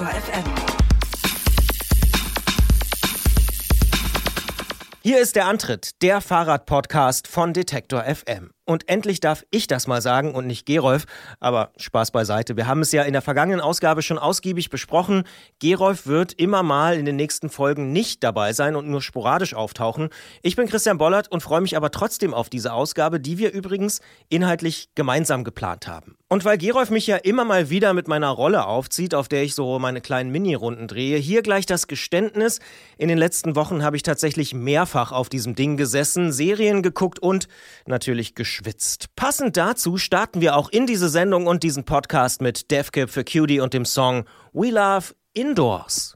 Detektor FM. Hier ist der Antritt, der Fahrradpodcast von Detektor FM. Und endlich darf ich das mal sagen und nicht Gerolf. Aber Spaß beiseite. Wir haben es ja in der vergangenen Ausgabe schon ausgiebig besprochen. Gerolf wird immer mal in den nächsten Folgen nicht dabei sein und nur sporadisch auftauchen. Ich bin Christian Bollert und freue mich aber trotzdem auf diese Ausgabe, die wir übrigens inhaltlich gemeinsam geplant haben. Und weil Gerolf mich ja immer mal wieder mit meiner Rolle aufzieht, auf der ich so meine kleinen Mini-Runden drehe, hier gleich das Geständnis. In den letzten Wochen habe ich tatsächlich mehrfach auf diesem Ding gesessen, Serien geguckt und natürlich geschwitzt geschwitzt. Passend dazu starten wir auch in diese Sendung und diesen Podcast mit DevKip für Cutie und dem Song We Love Indoors.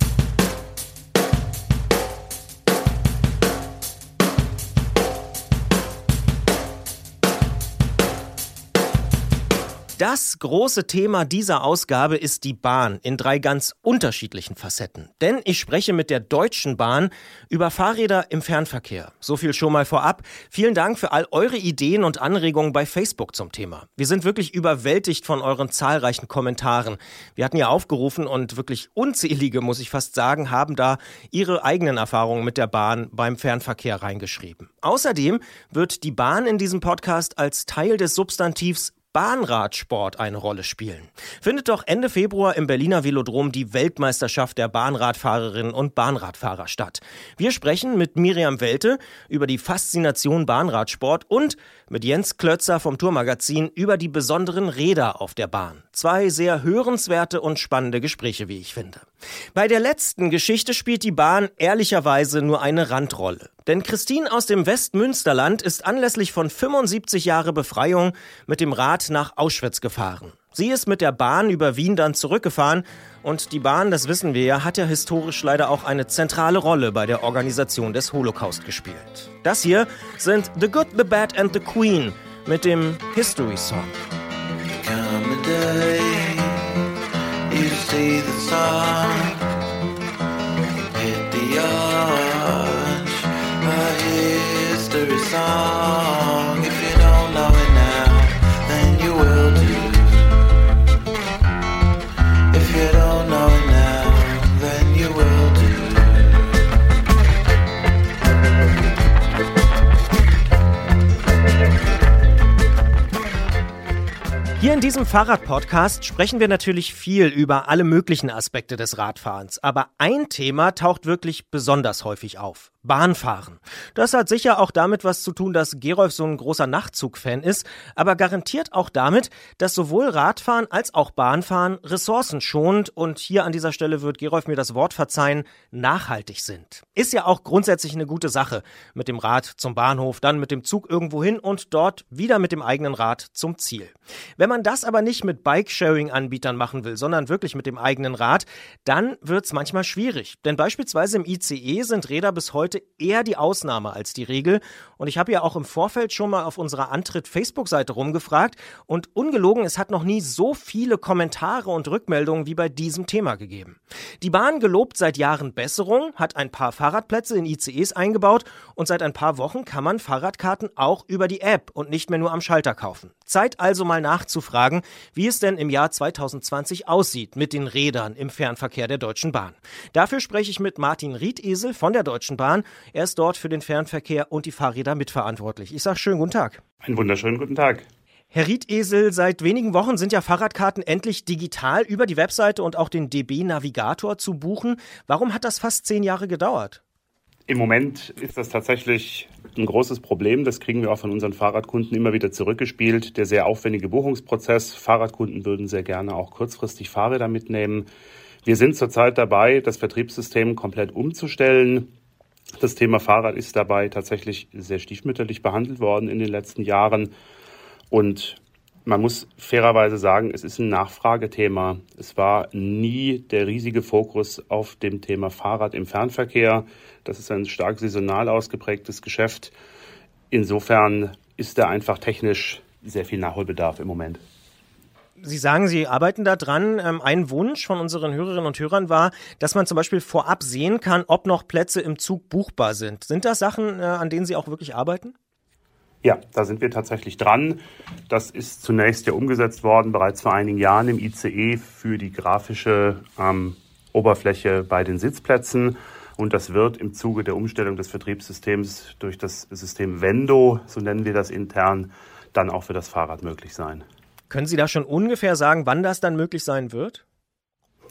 Das große Thema dieser Ausgabe ist die Bahn in drei ganz unterschiedlichen Facetten. Denn ich spreche mit der Deutschen Bahn über Fahrräder im Fernverkehr. So viel schon mal vorab. Vielen Dank für all eure Ideen und Anregungen bei Facebook zum Thema. Wir sind wirklich überwältigt von euren zahlreichen Kommentaren. Wir hatten ja aufgerufen und wirklich unzählige, muss ich fast sagen, haben da ihre eigenen Erfahrungen mit der Bahn beim Fernverkehr reingeschrieben. Außerdem wird die Bahn in diesem Podcast als Teil des Substantivs Bahnradsport eine Rolle spielen. Findet doch Ende Februar im Berliner Velodrom die Weltmeisterschaft der Bahnradfahrerinnen und Bahnradfahrer statt. Wir sprechen mit Miriam Welte über die Faszination Bahnradsport und mit Jens Klötzer vom Tourmagazin über die besonderen Räder auf der Bahn. Zwei sehr hörenswerte und spannende Gespräche, wie ich finde. Bei der letzten Geschichte spielt die Bahn ehrlicherweise nur eine Randrolle. Denn Christine aus dem Westmünsterland ist anlässlich von 75 Jahre Befreiung mit dem Rad nach Auschwitz gefahren. Sie ist mit der Bahn über Wien dann zurückgefahren und die Bahn, das wissen wir ja, hat ja historisch leider auch eine zentrale Rolle bei der Organisation des Holocaust gespielt. Das hier sind The Good, The Bad and The Queen mit dem History Song. See the sun, hit the history song. In diesem Fahrradpodcast sprechen wir natürlich viel über alle möglichen Aspekte des Radfahrens, aber ein Thema taucht wirklich besonders häufig auf. Bahnfahren. Das hat sicher auch damit was zu tun, dass Gerolf so ein großer Nachtzug-Fan ist, aber garantiert auch damit, dass sowohl Radfahren als auch Bahnfahren Ressourcen schont und hier an dieser Stelle wird Gerolf mir das Wort verzeihen, nachhaltig sind. Ist ja auch grundsätzlich eine gute Sache. Mit dem Rad zum Bahnhof, dann mit dem Zug irgendwo hin und dort wieder mit dem eigenen Rad zum Ziel. Wenn man das aber nicht mit Bike-Sharing-Anbietern machen will, sondern wirklich mit dem eigenen Rad, dann wird's manchmal schwierig. Denn beispielsweise im ICE sind Räder bis heute eher die Ausnahme als die Regel. Und ich habe ja auch im Vorfeld schon mal auf unserer Antritt-Facebook-Seite rumgefragt. Und ungelogen, es hat noch nie so viele Kommentare und Rückmeldungen wie bei diesem Thema gegeben. Die Bahn gelobt seit Jahren Besserung, hat ein paar Fahrradplätze in ICEs eingebaut und seit ein paar Wochen kann man Fahrradkarten auch über die App und nicht mehr nur am Schalter kaufen. Zeit also mal nachzufragen, wie es denn im Jahr 2020 aussieht mit den Rädern im Fernverkehr der Deutschen Bahn. Dafür spreche ich mit Martin Riedesel von der Deutschen Bahn er ist dort für den Fernverkehr und die Fahrräder mitverantwortlich. Ich sage schönen guten Tag. Einen wunderschönen guten Tag. Herr Riedesel, seit wenigen Wochen sind ja Fahrradkarten endlich digital über die Webseite und auch den DB-Navigator zu buchen. Warum hat das fast zehn Jahre gedauert? Im Moment ist das tatsächlich ein großes Problem. Das kriegen wir auch von unseren Fahrradkunden immer wieder zurückgespielt. Der sehr aufwendige Buchungsprozess. Fahrradkunden würden sehr gerne auch kurzfristig Fahrräder mitnehmen. Wir sind zurzeit dabei, das Vertriebssystem komplett umzustellen. Das Thema Fahrrad ist dabei tatsächlich sehr stiefmütterlich behandelt worden in den letzten Jahren. Und man muss fairerweise sagen, es ist ein Nachfragethema. Es war nie der riesige Fokus auf dem Thema Fahrrad im Fernverkehr. Das ist ein stark saisonal ausgeprägtes Geschäft. Insofern ist da einfach technisch sehr viel Nachholbedarf im Moment. Sie sagen, Sie arbeiten da dran. Ähm, ein Wunsch von unseren Hörerinnen und Hörern war, dass man zum Beispiel vorab sehen kann, ob noch Plätze im Zug buchbar sind. Sind das Sachen, äh, an denen Sie auch wirklich arbeiten? Ja, da sind wir tatsächlich dran. Das ist zunächst ja umgesetzt worden, bereits vor einigen Jahren im ICE für die grafische ähm, Oberfläche bei den Sitzplätzen. Und das wird im Zuge der Umstellung des Vertriebssystems durch das System Vendo, so nennen wir das intern, dann auch für das Fahrrad möglich sein. Können Sie da schon ungefähr sagen, wann das dann möglich sein wird?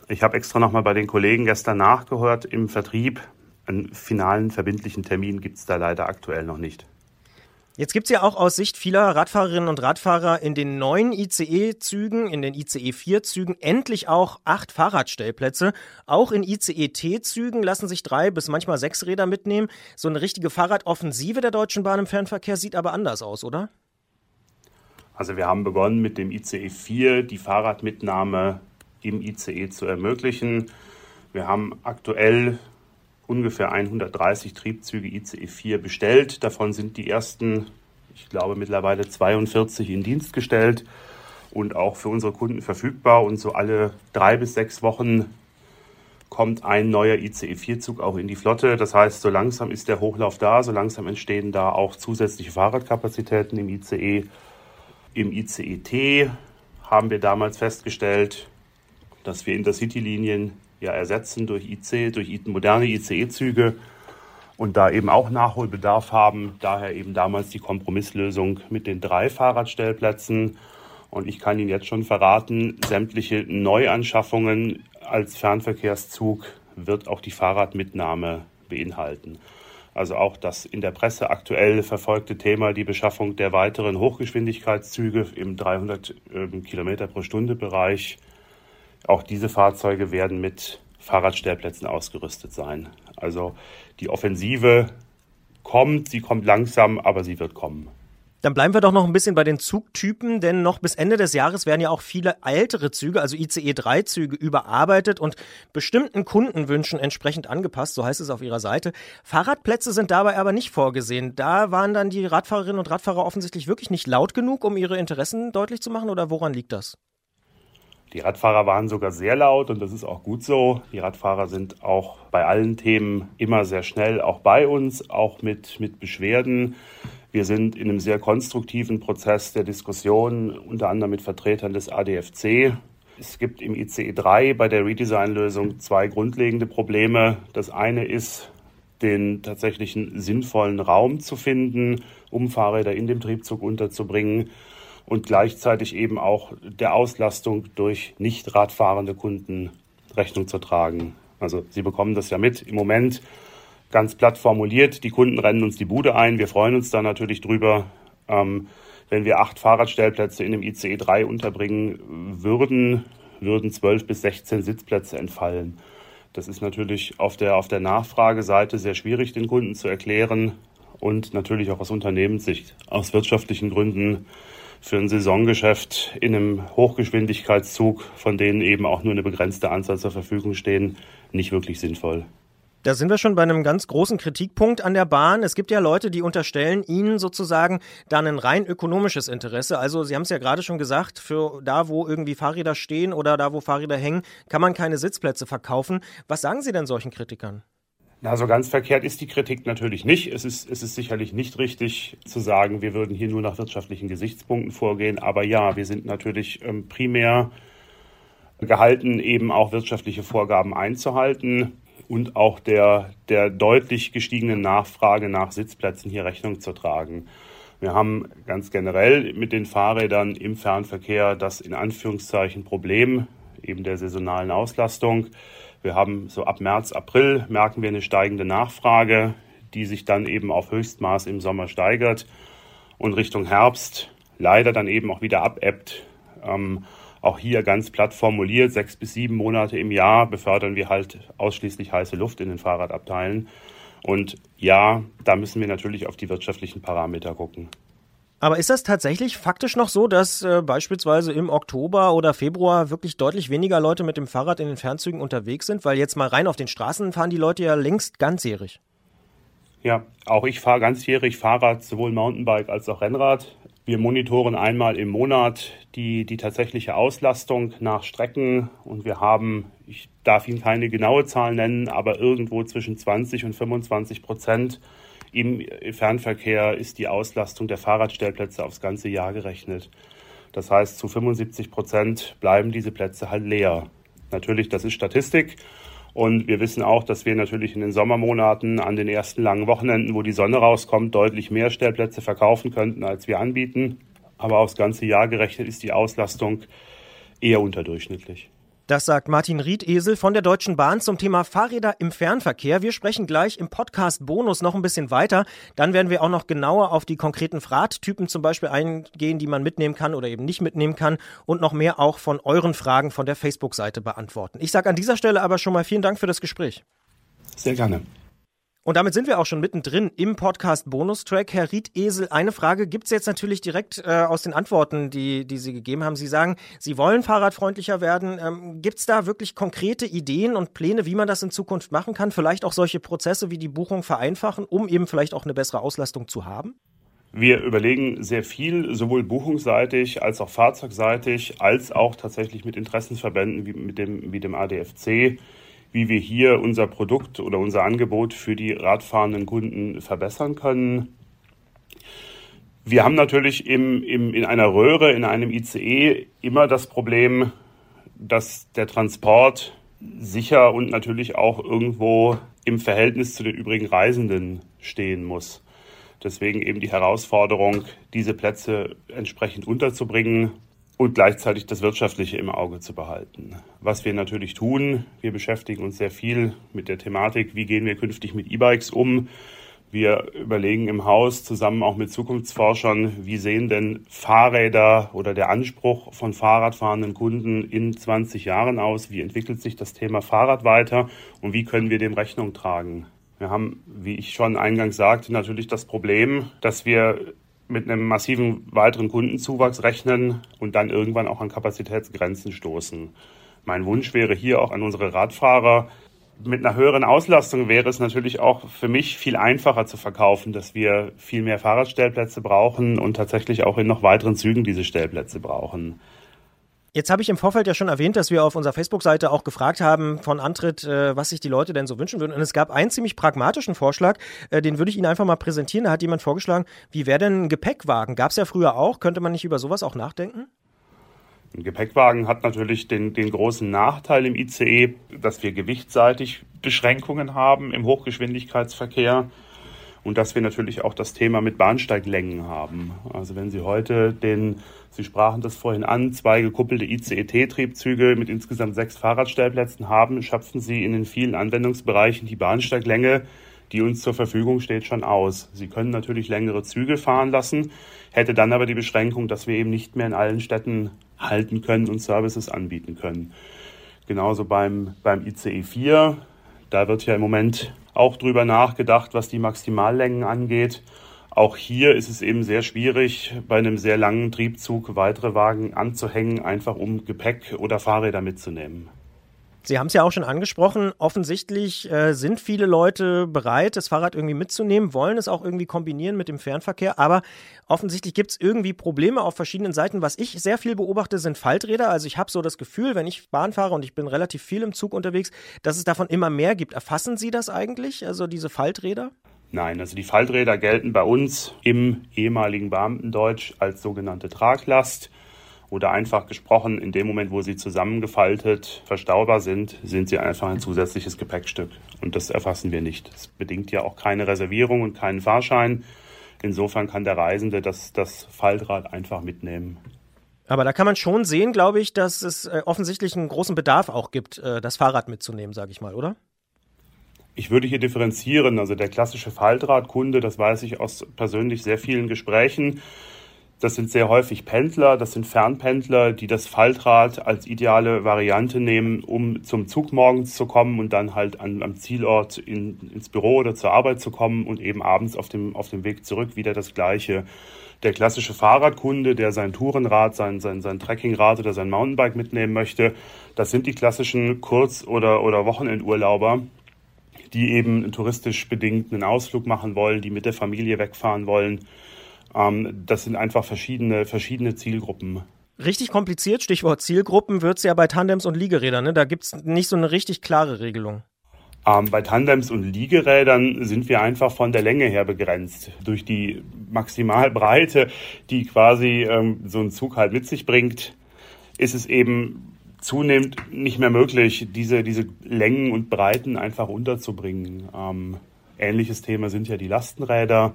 Ich habe extra nochmal bei den Kollegen gestern nachgehört. Im Vertrieb einen finalen verbindlichen Termin gibt es da leider aktuell noch nicht. Jetzt gibt es ja auch aus Sicht vieler Radfahrerinnen und Radfahrer in den neuen ICE-Zügen, in den ICE-4-Zügen endlich auch acht Fahrradstellplätze. Auch in ICE-T-Zügen lassen sich drei bis manchmal sechs Räder mitnehmen. So eine richtige Fahrradoffensive der Deutschen Bahn im Fernverkehr sieht aber anders aus, oder? Also wir haben begonnen mit dem ICE 4 die Fahrradmitnahme im ICE zu ermöglichen. Wir haben aktuell ungefähr 130 Triebzüge ICE 4 bestellt. Davon sind die ersten, ich glaube, mittlerweile 42 in Dienst gestellt und auch für unsere Kunden verfügbar. Und so alle drei bis sechs Wochen kommt ein neuer ICE 4-Zug auch in die Flotte. Das heißt, so langsam ist der Hochlauf da, so langsam entstehen da auch zusätzliche Fahrradkapazitäten im ICE. Im ICE-T haben wir damals festgestellt, dass wir Intercity-Linien ja ersetzen durch IC, durch moderne ICE-Züge und da eben auch Nachholbedarf haben. Daher eben damals die Kompromisslösung mit den drei Fahrradstellplätzen. Und ich kann Ihnen jetzt schon verraten, sämtliche Neuanschaffungen als Fernverkehrszug wird auch die Fahrradmitnahme beinhalten. Also auch das in der Presse aktuell verfolgte Thema, die Beschaffung der weiteren Hochgeschwindigkeitszüge im 300 ähm, Kilometer pro Stunde Bereich auch diese Fahrzeuge werden mit Fahrradstellplätzen ausgerüstet sein. Also die Offensive kommt, sie kommt langsam, aber sie wird kommen. Dann bleiben wir doch noch ein bisschen bei den Zugtypen, denn noch bis Ende des Jahres werden ja auch viele ältere Züge, also ICE-3-Züge, überarbeitet und bestimmten Kundenwünschen entsprechend angepasst, so heißt es auf ihrer Seite. Fahrradplätze sind dabei aber nicht vorgesehen. Da waren dann die Radfahrerinnen und Radfahrer offensichtlich wirklich nicht laut genug, um ihre Interessen deutlich zu machen, oder woran liegt das? Die Radfahrer waren sogar sehr laut und das ist auch gut so. Die Radfahrer sind auch bei allen Themen immer sehr schnell auch bei uns, auch mit, mit Beschwerden. Wir sind in einem sehr konstruktiven Prozess der Diskussion, unter anderem mit Vertretern des ADFC. Es gibt im ICE 3 bei der Redesign-Lösung zwei grundlegende Probleme. Das eine ist, den tatsächlichen sinnvollen Raum zu finden, um Fahrräder in dem Triebzug unterzubringen und gleichzeitig eben auch der Auslastung durch nicht radfahrende Kunden Rechnung zu tragen. Also Sie bekommen das ja mit im Moment ganz platt formuliert. Die Kunden rennen uns die Bude ein. Wir freuen uns da natürlich drüber. Ähm, wenn wir acht Fahrradstellplätze in einem ICE 3 unterbringen würden, würden zwölf bis 16 Sitzplätze entfallen. Das ist natürlich auf der, auf der Nachfrageseite sehr schwierig, den Kunden zu erklären und natürlich auch aus Unternehmenssicht, aus wirtschaftlichen Gründen für ein Saisongeschäft in einem Hochgeschwindigkeitszug, von denen eben auch nur eine begrenzte Anzahl zur Verfügung stehen, nicht wirklich sinnvoll. Da sind wir schon bei einem ganz großen Kritikpunkt an der Bahn. Es gibt ja Leute, die unterstellen Ihnen sozusagen dann ein rein ökonomisches Interesse. Also Sie haben es ja gerade schon gesagt, für da, wo irgendwie Fahrräder stehen oder da, wo Fahrräder hängen, kann man keine Sitzplätze verkaufen. Was sagen Sie denn solchen Kritikern? Na, so ganz verkehrt ist die Kritik natürlich nicht. Es ist, es ist sicherlich nicht richtig zu sagen, wir würden hier nur nach wirtschaftlichen Gesichtspunkten vorgehen. Aber ja, wir sind natürlich ähm, primär gehalten, eben auch wirtschaftliche Vorgaben einzuhalten und auch der, der deutlich gestiegenen Nachfrage nach Sitzplätzen hier Rechnung zu tragen. Wir haben ganz generell mit den Fahrrädern im Fernverkehr das in Anführungszeichen Problem eben der saisonalen Auslastung. Wir haben so ab März, April merken wir eine steigende Nachfrage, die sich dann eben auf Höchstmaß im Sommer steigert und Richtung Herbst leider dann eben auch wieder abebbt. Ähm, auch hier ganz platt formuliert, sechs bis sieben Monate im Jahr befördern wir halt ausschließlich heiße Luft in den Fahrradabteilen. Und ja, da müssen wir natürlich auf die wirtschaftlichen Parameter gucken. Aber ist das tatsächlich faktisch noch so, dass äh, beispielsweise im Oktober oder Februar wirklich deutlich weniger Leute mit dem Fahrrad in den Fernzügen unterwegs sind? Weil jetzt mal rein auf den Straßen fahren die Leute ja längst ganzjährig. Ja, auch ich fahre ganzjährig Fahrrad, sowohl Mountainbike als auch Rennrad. Wir monitoren einmal im Monat die, die tatsächliche Auslastung nach Strecken und wir haben, ich darf Ihnen keine genaue Zahl nennen, aber irgendwo zwischen 20 und 25 Prozent im Fernverkehr ist die Auslastung der Fahrradstellplätze aufs ganze Jahr gerechnet. Das heißt, zu 75 Prozent bleiben diese Plätze halt leer. Natürlich, das ist Statistik Und wir wissen auch, dass wir natürlich in den Sommermonaten an den ersten langen Wochenenden, wo die Sonne rauskommt, deutlich mehr Stellplätze verkaufen könnten, als wir anbieten. Aber aufs ganze Jahr gerechnet ist die Auslastung eher unterdurchschnittlich. Das sagt Martin Riedesel von der Deutschen Bahn zum Thema Fahrräder im Fernverkehr. Wir sprechen gleich im Podcast Bonus noch ein bisschen weiter. Dann werden wir auch noch genauer auf die konkreten Fahrradtypen zum Beispiel eingehen, die man mitnehmen kann oder eben nicht mitnehmen kann und noch mehr auch von euren Fragen von der Facebook-Seite beantworten. Ich sage an dieser Stelle aber schon mal vielen Dank für das Gespräch. Sehr gerne. Und damit sind wir auch schon mittendrin im Podcast Bonustrack. Herr Riedesel, eine Frage gibt es jetzt natürlich direkt äh, aus den Antworten, die, die Sie gegeben haben. Sie sagen, Sie wollen fahrradfreundlicher werden. Ähm, gibt es da wirklich konkrete Ideen und Pläne, wie man das in Zukunft machen kann? Vielleicht auch solche Prozesse wie die Buchung vereinfachen, um eben vielleicht auch eine bessere Auslastung zu haben? Wir überlegen sehr viel, sowohl buchungsseitig als auch fahrzeugseitig, als auch tatsächlich mit Interessensverbänden wie, mit dem, wie dem ADFC wie wir hier unser Produkt oder unser Angebot für die radfahrenden Kunden verbessern können. Wir haben natürlich im, im, in einer Röhre, in einem ICE immer das Problem, dass der Transport sicher und natürlich auch irgendwo im Verhältnis zu den übrigen Reisenden stehen muss. Deswegen eben die Herausforderung, diese Plätze entsprechend unterzubringen und gleichzeitig das Wirtschaftliche im Auge zu behalten. Was wir natürlich tun, wir beschäftigen uns sehr viel mit der Thematik, wie gehen wir künftig mit E-Bikes um. Wir überlegen im Haus zusammen auch mit Zukunftsforschern, wie sehen denn Fahrräder oder der Anspruch von Fahrradfahrenden Kunden in 20 Jahren aus? Wie entwickelt sich das Thema Fahrrad weiter und wie können wir dem Rechnung tragen? Wir haben, wie ich schon eingangs sagte, natürlich das Problem, dass wir mit einem massiven weiteren Kundenzuwachs rechnen und dann irgendwann auch an Kapazitätsgrenzen stoßen. Mein Wunsch wäre hier auch an unsere Radfahrer, mit einer höheren Auslastung wäre es natürlich auch für mich viel einfacher zu verkaufen, dass wir viel mehr Fahrradstellplätze brauchen und tatsächlich auch in noch weiteren Zügen diese Stellplätze brauchen. Jetzt habe ich im Vorfeld ja schon erwähnt, dass wir auf unserer Facebook-Seite auch gefragt haben von Antritt, äh, was sich die Leute denn so wünschen würden. Und es gab einen ziemlich pragmatischen Vorschlag, äh, den würde ich Ihnen einfach mal präsentieren. Da hat jemand vorgeschlagen, wie wäre denn ein Gepäckwagen? Gab es ja früher auch. Könnte man nicht über sowas auch nachdenken? Ein Gepäckwagen hat natürlich den, den großen Nachteil im ICE, dass wir gewichtsseitig Beschränkungen haben im Hochgeschwindigkeitsverkehr und dass wir natürlich auch das Thema mit Bahnsteiglängen haben. Also wenn Sie heute den, Sie sprachen das vorhin an, zwei gekuppelte ICET-Triebzüge mit insgesamt sechs Fahrradstellplätzen haben, schöpfen Sie in den vielen Anwendungsbereichen die Bahnsteiglänge, die uns zur Verfügung steht, schon aus. Sie können natürlich längere Züge fahren lassen, hätte dann aber die Beschränkung, dass wir eben nicht mehr in allen Städten halten können und Services anbieten können. Genauso beim, beim ICE 4, da wird ja im Moment auch drüber nachgedacht, was die Maximallängen angeht. Auch hier ist es eben sehr schwierig, bei einem sehr langen Triebzug weitere Wagen anzuhängen, einfach um Gepäck oder Fahrräder mitzunehmen. Sie haben es ja auch schon angesprochen. Offensichtlich äh, sind viele Leute bereit, das Fahrrad irgendwie mitzunehmen, wollen es auch irgendwie kombinieren mit dem Fernverkehr. Aber offensichtlich gibt es irgendwie Probleme auf verschiedenen Seiten. Was ich sehr viel beobachte, sind Falträder. Also ich habe so das Gefühl, wenn ich Bahn fahre und ich bin relativ viel im Zug unterwegs, dass es davon immer mehr gibt. Erfassen Sie das eigentlich, also diese Falträder? Nein, also die Falträder gelten bei uns im ehemaligen Beamtendeutsch als sogenannte Traglast. Oder einfach gesprochen, in dem Moment, wo sie zusammengefaltet verstaubar sind, sind sie einfach ein zusätzliches Gepäckstück. Und das erfassen wir nicht. Das bedingt ja auch keine Reservierung und keinen Fahrschein. Insofern kann der Reisende das, das Faltrad einfach mitnehmen. Aber da kann man schon sehen, glaube ich, dass es äh, offensichtlich einen großen Bedarf auch gibt, äh, das Fahrrad mitzunehmen, sage ich mal, oder? Ich würde hier differenzieren. Also der klassische Faltradkunde, das weiß ich aus persönlich sehr vielen Gesprächen, das sind sehr häufig Pendler, das sind Fernpendler, die das Faltrad als ideale Variante nehmen, um zum Zug morgens zu kommen und dann halt an, am Zielort in, ins Büro oder zur Arbeit zu kommen und eben abends auf dem, auf dem Weg zurück wieder das Gleiche. Der klassische Fahrradkunde, der sein Tourenrad, sein, sein, sein Trekkingrad oder sein Mountainbike mitnehmen möchte, das sind die klassischen Kurz- oder, oder Wochenendurlauber, die eben touristisch bedingt einen Ausflug machen wollen, die mit der Familie wegfahren wollen ähm, das sind einfach verschiedene, verschiedene Zielgruppen. Richtig kompliziert, Stichwort Zielgruppen, wird es ja bei Tandems und Liegerädern. Ne? Da gibt es nicht so eine richtig klare Regelung. Ähm, bei Tandems und Liegerädern sind wir einfach von der Länge her begrenzt. Durch die Maximalbreite, die quasi ähm, so ein Zug halt mit sich bringt, ist es eben zunehmend nicht mehr möglich, diese, diese Längen und Breiten einfach unterzubringen. Ähm, ähnliches Thema sind ja die Lastenräder.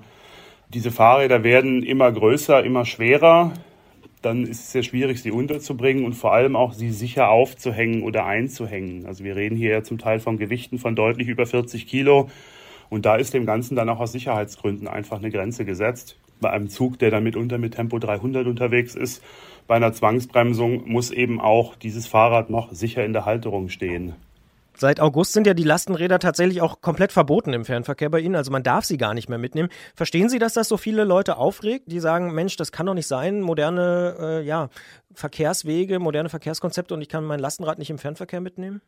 Diese Fahrräder werden immer größer, immer schwerer. Dann ist es sehr schwierig, sie unterzubringen und vor allem auch sie sicher aufzuhängen oder einzuhängen. Also wir reden hier ja zum Teil von Gewichten von deutlich über 40 Kilo. Und da ist dem Ganzen dann auch aus Sicherheitsgründen einfach eine Grenze gesetzt. Bei einem Zug, der dann mitunter mit Tempo 300 unterwegs ist, bei einer Zwangsbremsung muss eben auch dieses Fahrrad noch sicher in der Halterung stehen. Seit August sind ja die Lastenräder tatsächlich auch komplett verboten im Fernverkehr bei Ihnen. Also man darf sie gar nicht mehr mitnehmen. Verstehen Sie, dass das so viele Leute aufregt, die sagen, Mensch, das kann doch nicht sein, moderne äh, ja, Verkehrswege, moderne Verkehrskonzepte und ich kann mein Lastenrad nicht im Fernverkehr mitnehmen?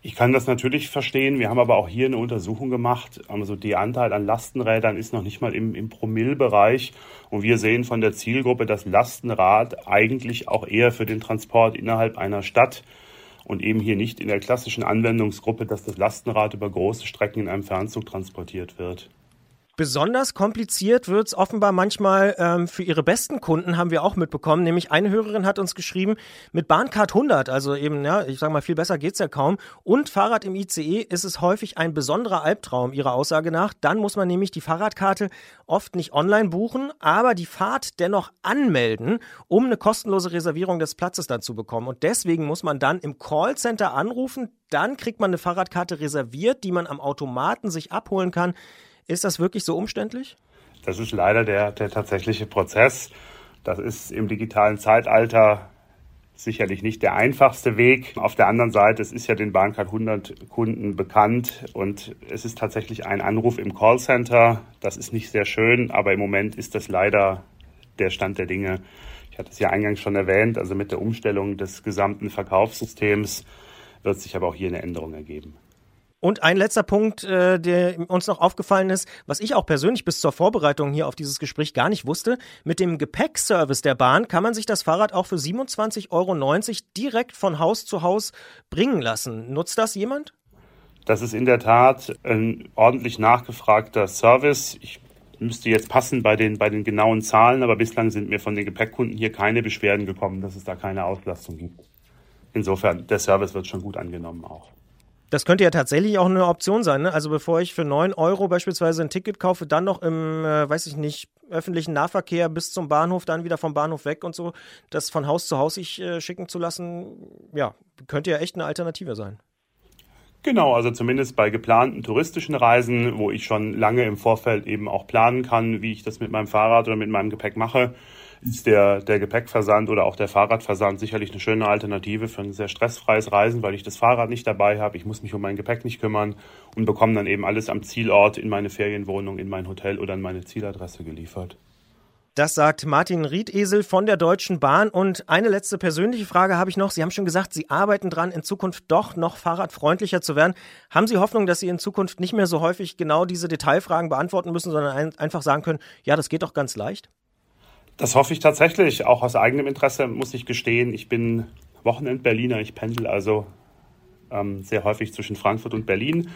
Ich kann das natürlich verstehen. Wir haben aber auch hier eine Untersuchung gemacht. Also der Anteil an Lastenrädern ist noch nicht mal im, im Promillbereich. Und wir sehen von der Zielgruppe das Lastenrad eigentlich auch eher für den Transport innerhalb einer Stadt und eben hier nicht in der klassischen Anwendungsgruppe, dass das Lastenrad über große Strecken in einem Fernzug transportiert wird. Besonders kompliziert wird es offenbar manchmal ähm, für ihre besten Kunden, haben wir auch mitbekommen. Nämlich eine Hörerin hat uns geschrieben, mit Bahncard 100, also eben, ja, ich sage mal, viel besser geht's ja kaum, und Fahrrad im ICE ist es häufig ein besonderer Albtraum, ihrer Aussage nach. Dann muss man nämlich die Fahrradkarte oft nicht online buchen, aber die Fahrt dennoch anmelden, um eine kostenlose Reservierung des Platzes dann zu bekommen. Und deswegen muss man dann im Callcenter anrufen, dann kriegt man eine Fahrradkarte reserviert, die man am Automaten sich abholen kann. Ist das wirklich so umständlich? Das ist leider der, der tatsächliche Prozess. Das ist im digitalen Zeitalter sicherlich nicht der einfachste Weg. Auf der anderen Seite, es ist ja den Bahncard 100 Kunden bekannt und es ist tatsächlich ein Anruf im Callcenter. Das ist nicht sehr schön, aber im Moment ist das leider der Stand der Dinge. Ich hatte es ja eingangs schon erwähnt, also mit der Umstellung des gesamten Verkaufssystems wird sich aber auch hier eine Änderung ergeben. Und ein letzter Punkt, äh, der uns noch aufgefallen ist, was ich auch persönlich bis zur Vorbereitung hier auf dieses Gespräch gar nicht wusste, mit dem Gepäckservice der Bahn kann man sich das Fahrrad auch für 27,90 Euro direkt von Haus zu Haus bringen lassen. Nutzt das jemand? Das ist in der Tat ein ordentlich nachgefragter Service. Ich müsste jetzt passen bei den, bei den genauen Zahlen, aber bislang sind mir von den Gepäckkunden hier keine Beschwerden gekommen, dass es da keine Auslastung gibt. Insofern, der Service wird schon gut angenommen auch. Das könnte ja tatsächlich auch eine Option sein. Ne? Also bevor ich für 9 Euro beispielsweise ein Ticket kaufe, dann noch im, äh, weiß ich nicht, öffentlichen Nahverkehr bis zum Bahnhof, dann wieder vom Bahnhof weg und so, das von Haus zu Haus sich äh, schicken zu lassen, ja, könnte ja echt eine Alternative sein. Genau, also zumindest bei geplanten touristischen Reisen, wo ich schon lange im Vorfeld eben auch planen kann, wie ich das mit meinem Fahrrad oder mit meinem Gepäck mache, ist der, der Gepäckversand oder auch der Fahrradversand sicherlich eine schöne Alternative für ein sehr stressfreies Reisen, weil ich das Fahrrad nicht dabei habe, ich muss mich um mein Gepäck nicht kümmern und bekomme dann eben alles am Zielort in meine Ferienwohnung, in mein Hotel oder in meine Zieladresse geliefert. Das sagt Martin Riedesel von der Deutschen Bahn. Und eine letzte persönliche Frage habe ich noch. Sie haben schon gesagt, Sie arbeiten dran, in Zukunft doch noch fahrradfreundlicher zu werden. Haben Sie Hoffnung, dass Sie in Zukunft nicht mehr so häufig genau diese Detailfragen beantworten müssen, sondern einfach sagen können, ja, das geht doch ganz leicht? Das hoffe ich tatsächlich. Auch aus eigenem Interesse muss ich gestehen. Ich bin Wochenend-Berliner. Ich pendel also ähm, sehr häufig zwischen Frankfurt und Berlin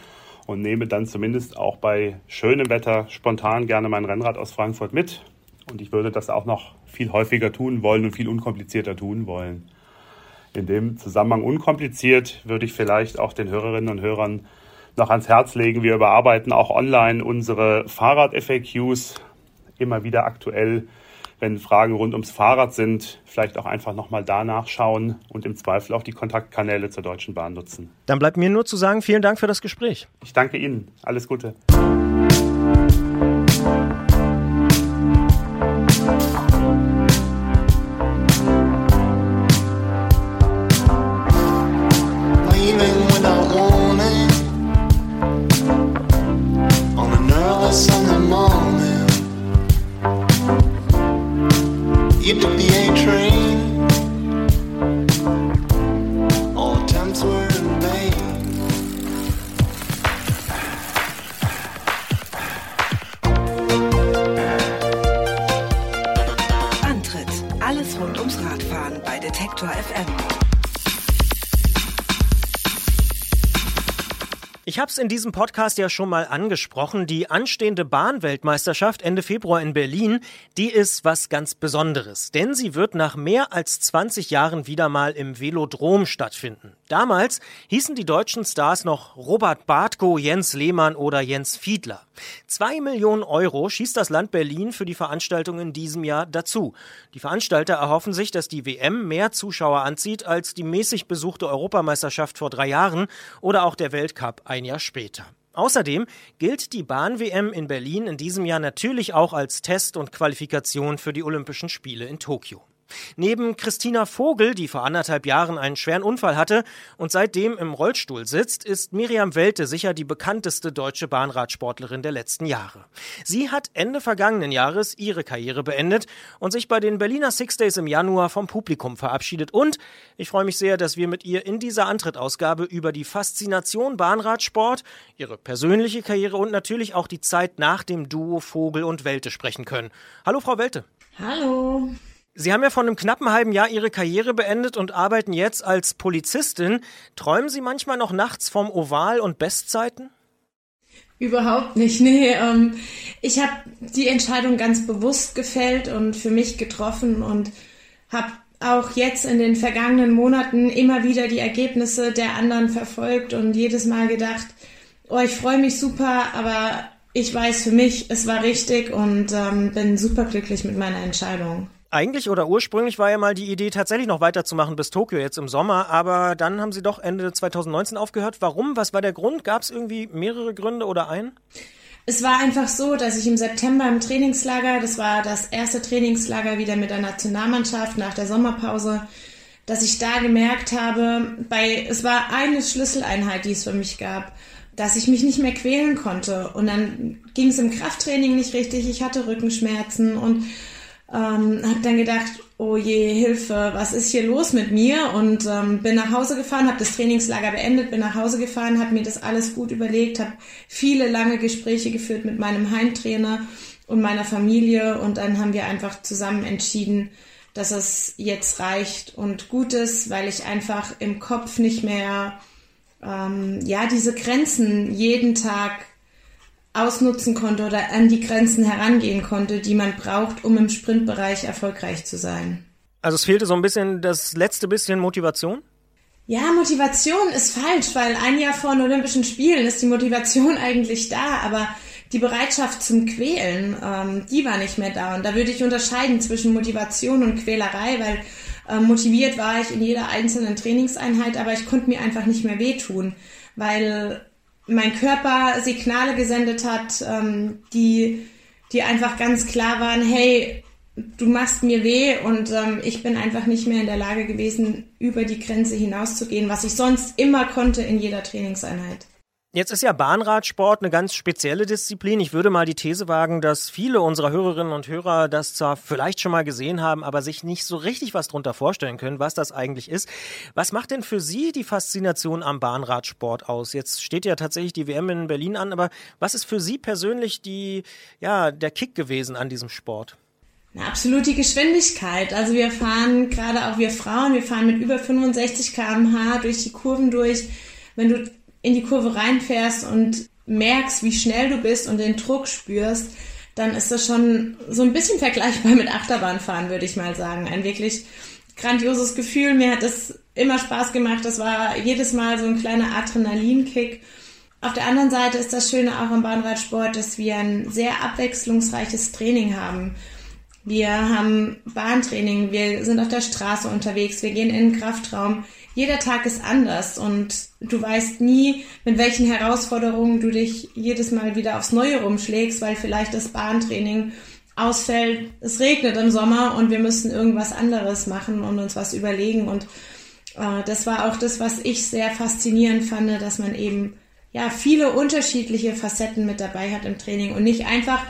und nehme dann zumindest auch bei schönem Wetter spontan gerne mein Rennrad aus Frankfurt mit. Und ich würde das auch noch viel häufiger tun wollen und viel unkomplizierter tun wollen. In dem Zusammenhang unkompliziert würde ich vielleicht auch den Hörerinnen und Hörern noch ans Herz legen. Wir überarbeiten auch online unsere Fahrrad-FAQs immer wieder aktuell wenn Fragen rund ums Fahrrad sind, vielleicht auch einfach nochmal da nachschauen und im Zweifel auch die Kontaktkanäle zur Deutschen Bahn nutzen. Dann bleibt mir nur zu sagen, vielen Dank für das Gespräch. Ich danke Ihnen. Alles Gute. Es in diesem Podcast ja schon mal angesprochen. Die anstehende Bahnweltmeisterschaft Ende Februar in Berlin, die ist was ganz Besonderes. Denn sie wird nach mehr als 20 Jahren wieder mal im Velodrom stattfinden. Damals hießen die deutschen Stars noch Robert Bartko, Jens Lehmann oder Jens Fiedler. Zwei Millionen Euro schießt das Land Berlin für die Veranstaltung in diesem Jahr dazu. Die Veranstalter erhoffen sich, dass die WM mehr Zuschauer anzieht als die mäßig besuchte Europameisterschaft vor drei Jahren oder auch der Weltcup ein Jahr später. Außerdem gilt die Bahn-WM in Berlin in diesem Jahr natürlich auch als Test und Qualifikation für die Olympischen Spiele in Tokio. Neben Christina Vogel, die vor anderthalb Jahren einen schweren Unfall hatte und seitdem im Rollstuhl sitzt, ist Miriam Welte sicher die bekannteste deutsche Bahnradsportlerin der letzten Jahre. Sie hat Ende vergangenen Jahres ihre Karriere beendet und sich bei den Berliner Six Days im Januar vom Publikum verabschiedet. Und ich freue mich sehr, dass wir mit ihr in dieser Antrittausgabe über die Faszination Bahnradsport, ihre persönliche Karriere und natürlich auch die Zeit nach dem Duo Vogel und Welte sprechen können. Hallo, Frau Welte. Hallo. Sie haben ja vor einem knappen halben Jahr Ihre Karriere beendet und arbeiten jetzt als Polizistin. Träumen Sie manchmal noch nachts vom Oval und Bestzeiten? Überhaupt nicht, nee. Ähm, ich habe die Entscheidung ganz bewusst gefällt und für mich getroffen und habe auch jetzt in den vergangenen Monaten immer wieder die Ergebnisse der anderen verfolgt und jedes Mal gedacht, oh, ich freue mich super, aber ich weiß für mich, es war richtig und ähm, bin super glücklich mit meiner Entscheidung. Eigentlich oder ursprünglich war ja mal die Idee, tatsächlich noch weiterzumachen bis Tokio jetzt im Sommer, aber dann haben Sie doch Ende 2019 aufgehört. Warum? Was war der Grund? Gab es irgendwie mehrere Gründe oder einen? Es war einfach so, dass ich im September im Trainingslager, das war das erste Trainingslager wieder mit der Nationalmannschaft nach der Sommerpause, dass ich da gemerkt habe, bei, es war eine Schlüsseleinheit, die es für mich gab, dass ich mich nicht mehr quälen konnte. Und dann ging es im Krafttraining nicht richtig, ich hatte Rückenschmerzen und ähm, habe dann gedacht, oh je, Hilfe, was ist hier los mit mir? Und ähm, bin nach Hause gefahren, habe das Trainingslager beendet, bin nach Hause gefahren, habe mir das alles gut überlegt, habe viele lange Gespräche geführt mit meinem Heimtrainer und meiner Familie und dann haben wir einfach zusammen entschieden, dass es jetzt reicht und gut ist, weil ich einfach im Kopf nicht mehr ähm, ja diese Grenzen jeden Tag ausnutzen konnte oder an die Grenzen herangehen konnte, die man braucht, um im Sprintbereich erfolgreich zu sein. Also es fehlte so ein bisschen das letzte bisschen Motivation? Ja, Motivation ist falsch, weil ein Jahr vor den Olympischen Spielen ist die Motivation eigentlich da, aber die Bereitschaft zum Quälen, ähm, die war nicht mehr da. Und da würde ich unterscheiden zwischen Motivation und Quälerei, weil äh, motiviert war ich in jeder einzelnen Trainingseinheit, aber ich konnte mir einfach nicht mehr wehtun, weil mein Körper Signale gesendet hat, ähm, die, die einfach ganz klar waren, hey, du machst mir weh und ähm, ich bin einfach nicht mehr in der Lage gewesen, über die Grenze hinauszugehen, was ich sonst immer konnte in jeder Trainingseinheit. Jetzt ist ja Bahnradsport eine ganz spezielle Disziplin. Ich würde mal die These wagen, dass viele unserer Hörerinnen und Hörer das zwar vielleicht schon mal gesehen haben, aber sich nicht so richtig was darunter vorstellen können, was das eigentlich ist. Was macht denn für Sie die Faszination am Bahnradsport aus? Jetzt steht ja tatsächlich die WM in Berlin an, aber was ist für Sie persönlich die, ja, der Kick gewesen an diesem Sport? Na, absolut die Geschwindigkeit. Also wir fahren, gerade auch wir Frauen, wir fahren mit über 65 km/h durch die Kurven durch. Wenn du in die Kurve reinfährst und merkst, wie schnell du bist und den Druck spürst, dann ist das schon so ein bisschen vergleichbar mit Achterbahnfahren, würde ich mal sagen. Ein wirklich grandioses Gefühl. Mir hat das immer Spaß gemacht. Das war jedes Mal so ein kleiner Adrenalinkick. Auf der anderen Seite ist das Schöne auch am Bahnradsport, dass wir ein sehr abwechslungsreiches Training haben. Wir haben Bahntraining, wir sind auf der Straße unterwegs, wir gehen in den Kraftraum. Jeder Tag ist anders und du weißt nie, mit welchen Herausforderungen du dich jedes Mal wieder aufs Neue rumschlägst, weil vielleicht das Bahntraining ausfällt, es regnet im Sommer und wir müssen irgendwas anderes machen und uns was überlegen. Und äh, das war auch das, was ich sehr faszinierend fand, dass man eben ja viele unterschiedliche Facetten mit dabei hat im Training und nicht einfach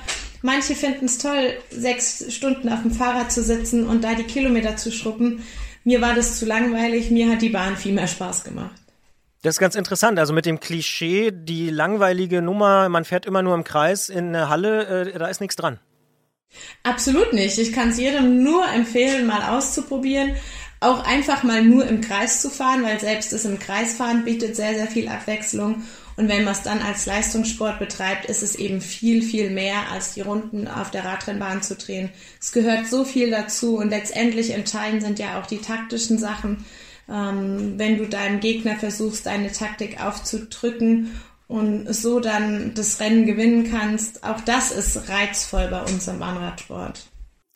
Manche finden es toll, sechs Stunden auf dem Fahrrad zu sitzen und da die Kilometer zu schruppen. Mir war das zu langweilig, mir hat die Bahn viel mehr Spaß gemacht. Das ist ganz interessant. Also mit dem Klischee, die langweilige Nummer, man fährt immer nur im Kreis in eine Halle, äh, da ist nichts dran. Absolut nicht. Ich kann es jedem nur empfehlen, mal auszuprobieren. Auch einfach mal nur im Kreis zu fahren, weil selbst das im Kreisfahren bietet sehr, sehr viel Abwechslung. Und wenn man es dann als Leistungssport betreibt, ist es eben viel, viel mehr als die Runden auf der Radrennbahn zu drehen. Es gehört so viel dazu und letztendlich entscheidend sind ja auch die taktischen Sachen. Ähm, wenn du deinem Gegner versuchst, deine Taktik aufzudrücken und so dann das Rennen gewinnen kannst, auch das ist reizvoll bei uns im Bahnradsport.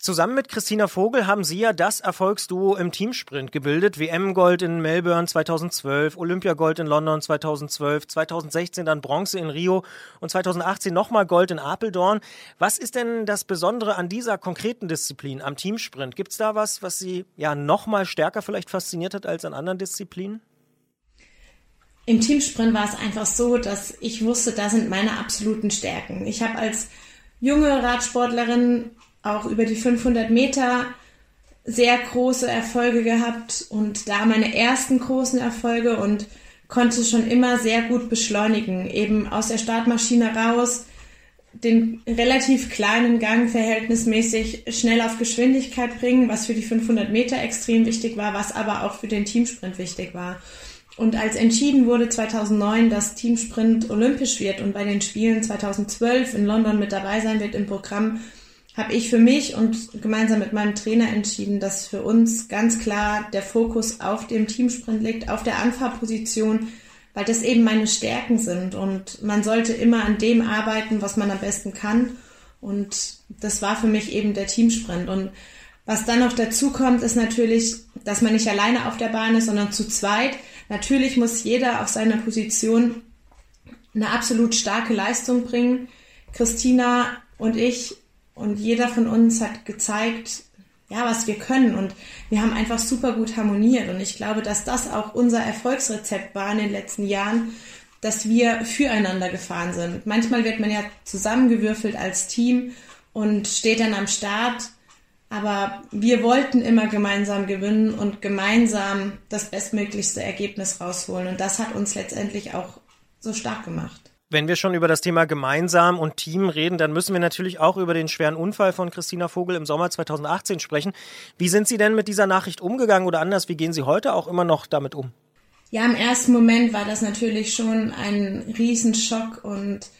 Zusammen mit Christina Vogel haben Sie ja das Erfolgsduo im Teamsprint gebildet. WM-Gold in Melbourne 2012, Olympiagold in London 2012, 2016 dann Bronze in Rio und 2018 nochmal Gold in Apeldoorn. Was ist denn das Besondere an dieser konkreten Disziplin, am Teamsprint? Gibt es da was, was Sie ja nochmal stärker vielleicht fasziniert hat als an anderen Disziplinen? Im Teamsprint war es einfach so, dass ich wusste, da sind meine absoluten Stärken. Ich habe als junge Radsportlerin auch über die 500 Meter sehr große Erfolge gehabt und da meine ersten großen Erfolge und konnte schon immer sehr gut beschleunigen, eben aus der Startmaschine raus, den relativ kleinen Gang verhältnismäßig schnell auf Geschwindigkeit bringen, was für die 500 Meter extrem wichtig war, was aber auch für den Teamsprint wichtig war. Und als entschieden wurde 2009, dass Teamsprint olympisch wird und bei den Spielen 2012 in London mit dabei sein wird im Programm, habe ich für mich und gemeinsam mit meinem Trainer entschieden, dass für uns ganz klar der Fokus auf dem Teamsprint liegt, auf der Anfahrposition, weil das eben meine Stärken sind und man sollte immer an dem arbeiten, was man am besten kann und das war für mich eben der Teamsprint und was dann noch dazu kommt, ist natürlich, dass man nicht alleine auf der Bahn ist, sondern zu zweit. Natürlich muss jeder auf seiner Position eine absolut starke Leistung bringen. Christina und ich und jeder von uns hat gezeigt, ja, was wir können. Und wir haben einfach super gut harmoniert. Und ich glaube, dass das auch unser Erfolgsrezept war in den letzten Jahren, dass wir füreinander gefahren sind. Manchmal wird man ja zusammengewürfelt als Team und steht dann am Start. Aber wir wollten immer gemeinsam gewinnen und gemeinsam das bestmöglichste Ergebnis rausholen. Und das hat uns letztendlich auch so stark gemacht. Wenn wir schon über das Thema gemeinsam und Team reden, dann müssen wir natürlich auch über den schweren Unfall von Christina Vogel im Sommer 2018 sprechen. Wie sind Sie denn mit dieser Nachricht umgegangen oder anders, wie gehen Sie heute auch immer noch damit um? Ja, im ersten Moment war das natürlich schon ein Riesenschock und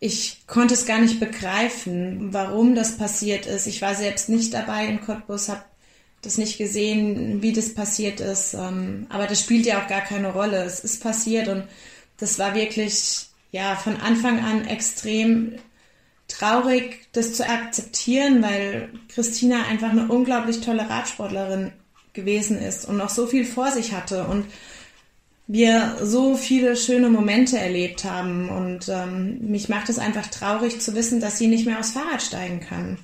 ich konnte es gar nicht begreifen, warum das passiert ist. Ich war selbst nicht dabei in Cottbus, habe das nicht gesehen, wie das passiert ist. Ähm, aber das spielt ja auch gar keine Rolle. Es ist passiert und das war wirklich ja von Anfang an extrem traurig, das zu akzeptieren, weil Christina einfach eine unglaublich tolle Radsportlerin gewesen ist und noch so viel vor sich hatte und wir so viele schöne Momente erlebt haben. Und ähm, mich macht es einfach traurig zu wissen, dass sie nicht mehr aufs Fahrrad steigen kann.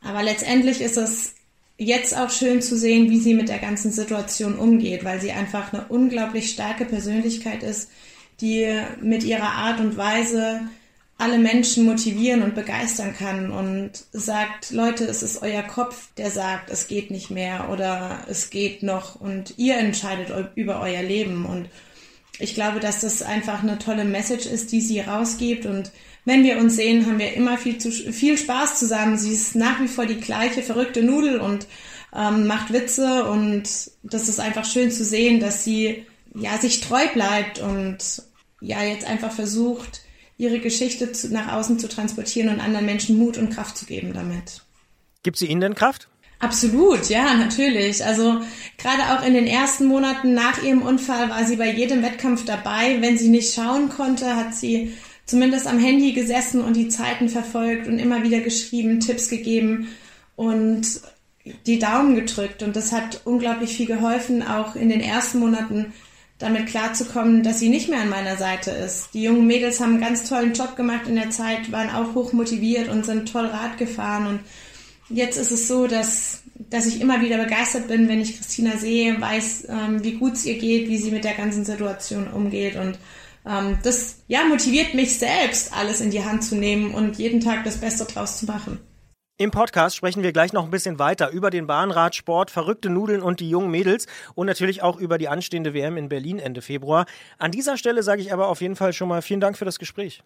Aber letztendlich ist es jetzt auch schön zu sehen, wie sie mit der ganzen Situation umgeht, weil sie einfach eine unglaublich starke Persönlichkeit ist, die mit ihrer Art und Weise alle Menschen motivieren und begeistern kann und sagt, Leute, es ist euer Kopf, der sagt, es geht nicht mehr oder es geht noch und ihr entscheidet über euer Leben. Und ich glaube, dass das einfach eine tolle Message ist, die sie rausgibt. Und wenn wir uns sehen, haben wir immer viel, zu, viel Spaß zusammen. Sie ist nach wie vor die gleiche verrückte Nudel und ähm, macht Witze und das ist einfach schön zu sehen, dass sie ja, sich treu bleibt und ja, jetzt einfach versucht, ihre Geschichte zu, nach außen zu transportieren und anderen Menschen Mut und Kraft zu geben damit. Gibt sie Ihnen denn Kraft? Absolut, ja, natürlich. Also gerade auch in den ersten Monaten nach ihrem Unfall war sie bei jedem Wettkampf dabei. Wenn sie nicht schauen konnte, hat sie zumindest am Handy gesessen und die Zeiten verfolgt und immer wieder geschrieben, Tipps gegeben und die Daumen gedrückt. Und das hat unglaublich viel geholfen, auch in den ersten Monaten damit klarzukommen, dass sie nicht mehr an meiner Seite ist. Die jungen Mädels haben einen ganz tollen Job gemacht in der Zeit, waren auch hoch motiviert und sind toll Rad gefahren. Und jetzt ist es so, dass, dass ich immer wieder begeistert bin, wenn ich Christina sehe, weiß, ähm, wie gut es ihr geht, wie sie mit der ganzen Situation umgeht. Und ähm, das ja, motiviert mich selbst, alles in die Hand zu nehmen und jeden Tag das Beste draus zu machen. Im Podcast sprechen wir gleich noch ein bisschen weiter über den Bahnradsport, verrückte Nudeln und die jungen Mädels und natürlich auch über die anstehende WM in Berlin Ende Februar. An dieser Stelle sage ich aber auf jeden Fall schon mal vielen Dank für das Gespräch.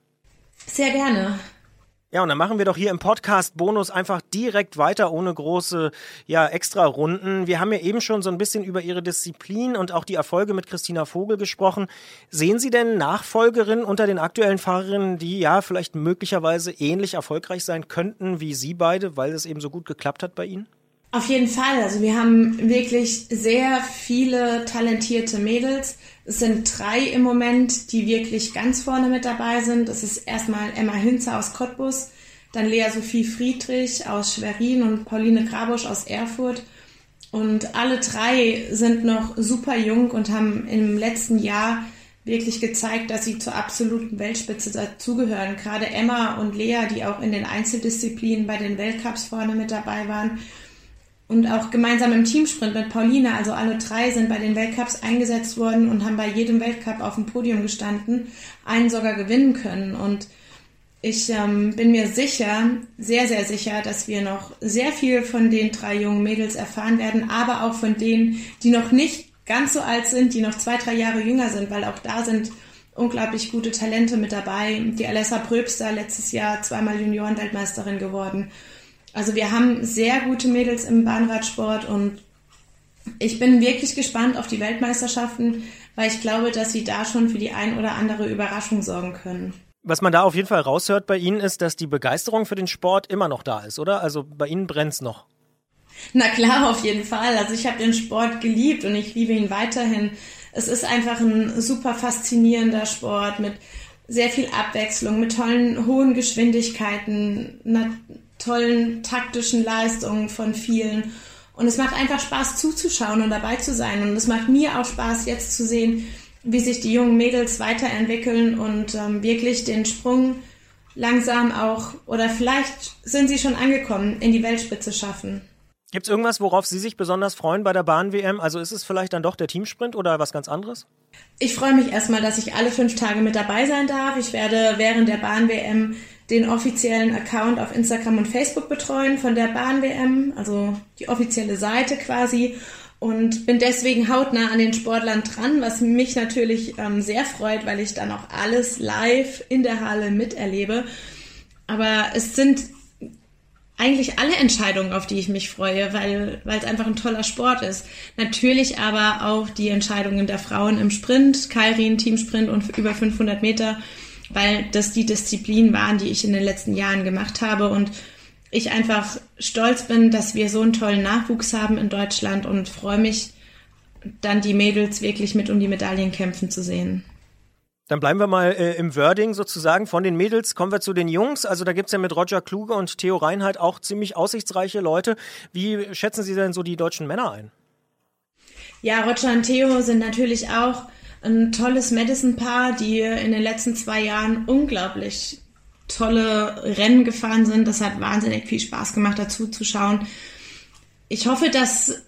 Sehr gerne. Ja, und dann machen wir doch hier im Podcast Bonus einfach direkt weiter ohne große ja, extra Runden. Wir haben ja eben schon so ein bisschen über Ihre Disziplin und auch die Erfolge mit Christina Vogel gesprochen. Sehen Sie denn Nachfolgerinnen unter den aktuellen Fahrerinnen, die ja vielleicht möglicherweise ähnlich erfolgreich sein könnten wie Sie beide, weil es eben so gut geklappt hat bei Ihnen? Auf jeden Fall. Also wir haben wirklich sehr viele talentierte Mädels. Es sind drei im Moment, die wirklich ganz vorne mit dabei sind. Das ist erstmal Emma Hinze aus Cottbus, dann Lea Sophie Friedrich aus Schwerin und Pauline Grabusch aus Erfurt. Und alle drei sind noch super jung und haben im letzten Jahr wirklich gezeigt, dass sie zur absoluten Weltspitze dazugehören. Gerade Emma und Lea, die auch in den Einzeldisziplinen bei den Weltcups vorne mit dabei waren und auch gemeinsam im Teamsprint mit Pauline, also alle drei sind bei den Weltcups eingesetzt worden und haben bei jedem Weltcup auf dem Podium gestanden, einen sogar gewinnen können. Und ich ähm, bin mir sicher, sehr, sehr sicher, dass wir noch sehr viel von den drei jungen Mädels erfahren werden, aber auch von denen, die noch nicht ganz so alt sind, die noch zwei, drei Jahre jünger sind, weil auch da sind unglaublich gute Talente mit dabei. Die Alessa Pröbster letztes Jahr zweimal Juniorenweltmeisterin geworden. Also wir haben sehr gute Mädels im Bahnradsport und ich bin wirklich gespannt auf die Weltmeisterschaften, weil ich glaube, dass sie da schon für die ein oder andere Überraschung sorgen können. Was man da auf jeden Fall raushört bei Ihnen ist, dass die Begeisterung für den Sport immer noch da ist, oder? Also bei Ihnen brennt es noch. Na klar, auf jeden Fall. Also ich habe den Sport geliebt und ich liebe ihn weiterhin. Es ist einfach ein super faszinierender Sport mit sehr viel Abwechslung, mit tollen hohen Geschwindigkeiten, tollen taktischen Leistungen von vielen. Und es macht einfach Spaß zuzuschauen und dabei zu sein. Und es macht mir auch Spaß, jetzt zu sehen, wie sich die jungen Mädels weiterentwickeln und ähm, wirklich den Sprung langsam auch, oder vielleicht sind sie schon angekommen, in die Weltspitze schaffen. Gibt es irgendwas, worauf Sie sich besonders freuen bei der Bahn-WM? Also ist es vielleicht dann doch der Teamsprint oder was ganz anderes? Ich freue mich erstmal, dass ich alle fünf Tage mit dabei sein darf. Ich werde während der Bahn-WM den offiziellen Account auf Instagram und Facebook betreuen von der Bahn-WM, also die offizielle Seite quasi. Und bin deswegen hautnah an den Sportlern dran, was mich natürlich ähm, sehr freut, weil ich dann auch alles live in der Halle miterlebe. Aber es sind eigentlich alle Entscheidungen, auf die ich mich freue, weil, weil es einfach ein toller Sport ist. Natürlich aber auch die Entscheidungen der Frauen im Sprint, Kairin, Teamsprint und über 500 Meter weil das die Disziplinen waren, die ich in den letzten Jahren gemacht habe und ich einfach stolz bin, dass wir so einen tollen Nachwuchs haben in Deutschland und freue mich, dann die Mädels wirklich mit um die Medaillen kämpfen zu sehen. Dann bleiben wir mal äh, im Wording sozusagen. Von den Mädels kommen wir zu den Jungs. Also da gibt es ja mit Roger Kluge und Theo Reinhardt auch ziemlich aussichtsreiche Leute. Wie schätzen Sie denn so die deutschen Männer ein? Ja, Roger und Theo sind natürlich auch ein tolles Madison-Paar, die in den letzten zwei Jahren unglaublich tolle Rennen gefahren sind. Das hat wahnsinnig viel Spaß gemacht, dazu zu schauen. Ich hoffe, dass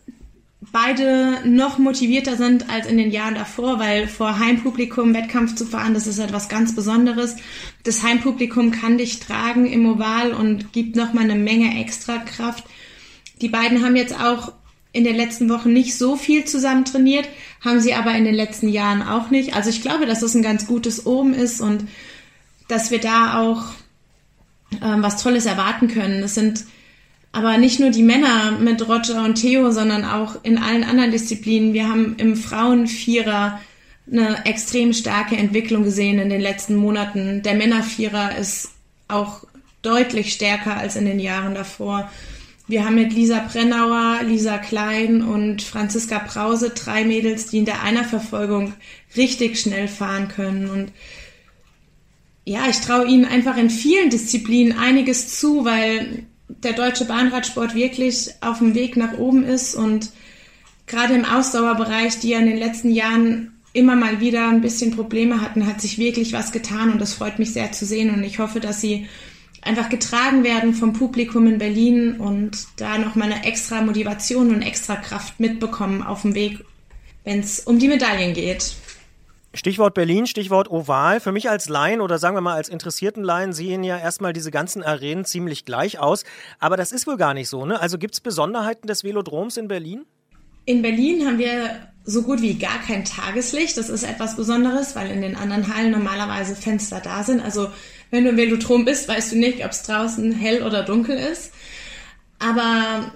beide noch motivierter sind als in den Jahren davor, weil vor Heimpublikum Wettkampf zu fahren, das ist etwas ganz Besonderes. Das Heimpublikum kann dich tragen im Oval und gibt nochmal eine Menge extra Kraft. Die beiden haben jetzt auch in den letzten Wochen nicht so viel zusammen trainiert, haben sie aber in den letzten Jahren auch nicht. Also ich glaube, dass das ein ganz gutes Oben ist und dass wir da auch ähm, was Tolles erwarten können. Es sind aber nicht nur die Männer mit Roger und Theo, sondern auch in allen anderen Disziplinen. Wir haben im Frauenvierer eine extrem starke Entwicklung gesehen in den letzten Monaten. Der Männervierer ist auch deutlich stärker als in den Jahren davor. Wir haben mit Lisa Brennauer, Lisa Klein und Franziska Brause drei Mädels, die in der Einerverfolgung richtig schnell fahren können. Und ja, ich traue ihnen einfach in vielen Disziplinen einiges zu, weil der deutsche Bahnradsport wirklich auf dem Weg nach oben ist und gerade im Ausdauerbereich, die ja in den letzten Jahren immer mal wieder ein bisschen Probleme hatten, hat sich wirklich was getan und das freut mich sehr zu sehen und ich hoffe, dass sie einfach getragen werden vom Publikum in Berlin und da nochmal eine extra Motivation und extra Kraft mitbekommen auf dem Weg, wenn es um die Medaillen geht. Stichwort Berlin, Stichwort Oval. Für mich als Laien oder sagen wir mal als interessierten Laien sehen ja erstmal diese ganzen Arenen ziemlich gleich aus. Aber das ist wohl gar nicht so, ne? Also gibt es Besonderheiten des Velodroms in Berlin? In Berlin haben wir so gut wie gar kein Tageslicht. Das ist etwas Besonderes, weil in den anderen Hallen normalerweise Fenster da sind. Also wenn du im Velodrom bist, weißt du nicht, ob es draußen hell oder dunkel ist. Aber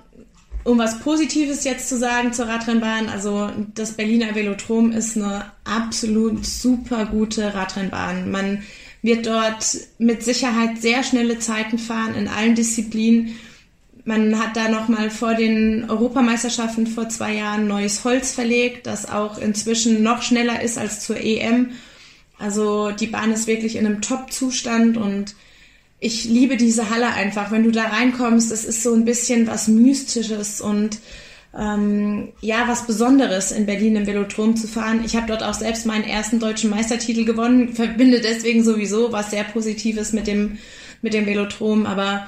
um was Positives jetzt zu sagen zur Radrennbahn, also das Berliner Velodrom ist eine absolut super gute Radrennbahn. Man wird dort mit Sicherheit sehr schnelle Zeiten fahren in allen Disziplinen. Man hat da nochmal vor den Europameisterschaften vor zwei Jahren neues Holz verlegt, das auch inzwischen noch schneller ist als zur EM. Also die Bahn ist wirklich in einem Top-Zustand und ich liebe diese Halle einfach. Wenn du da reinkommst, es ist so ein bisschen was Mystisches und ähm, ja, was Besonderes in Berlin im Velodrom zu fahren. Ich habe dort auch selbst meinen ersten deutschen Meistertitel gewonnen, verbinde deswegen sowieso was sehr Positives mit dem, mit dem Velodrom. Aber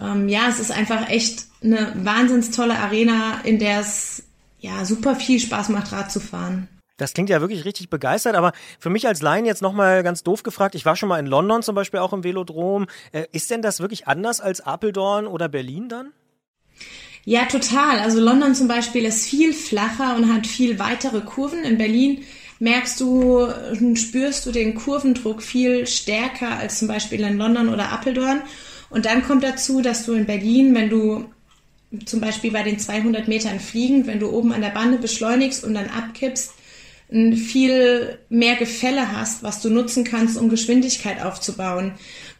ähm, ja, es ist einfach echt eine wahnsinns tolle Arena, in der es ja super viel Spaß macht, Rad zu fahren. Das klingt ja wirklich richtig begeistert, aber für mich als Laien jetzt nochmal ganz doof gefragt, ich war schon mal in London zum Beispiel auch im Velodrom. Äh, ist denn das wirklich anders als Apeldoorn oder Berlin dann? Ja, total. Also London zum Beispiel ist viel flacher und hat viel weitere Kurven. In Berlin merkst du, spürst du den Kurvendruck viel stärker als zum Beispiel in London oder Apeldoorn. Und dann kommt dazu, dass du in Berlin, wenn du zum Beispiel bei den 200 Metern fliegend, wenn du oben an der Bande beschleunigst und dann abkippst, viel mehr Gefälle hast, was du nutzen kannst, um Geschwindigkeit aufzubauen.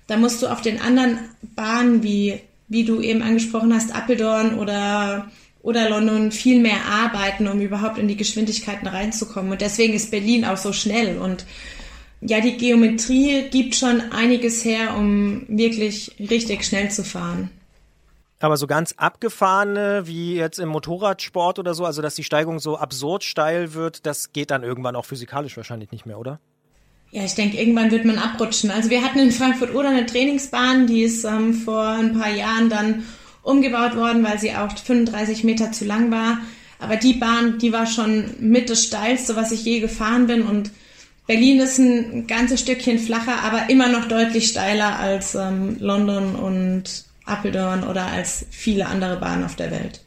Da musst du auf den anderen Bahnen, wie, wie du eben angesprochen hast, Appeldorn oder, oder London, viel mehr arbeiten, um überhaupt in die Geschwindigkeiten reinzukommen. Und deswegen ist Berlin auch so schnell. Und ja, die Geometrie gibt schon einiges her, um wirklich richtig schnell zu fahren. Aber so ganz abgefahrene, wie jetzt im Motorradsport oder so, also dass die Steigung so absurd steil wird, das geht dann irgendwann auch physikalisch wahrscheinlich nicht mehr, oder? Ja, ich denke, irgendwann wird man abrutschen. Also wir hatten in Frankfurt oder eine Trainingsbahn, die ist ähm, vor ein paar Jahren dann umgebaut worden, weil sie auch 35 Meter zu lang war. Aber die Bahn, die war schon mit das steilste, was ich je gefahren bin. Und Berlin ist ein ganzes Stückchen flacher, aber immer noch deutlich steiler als ähm, London und Apeldoorn oder als viele andere Bahnen auf der Welt.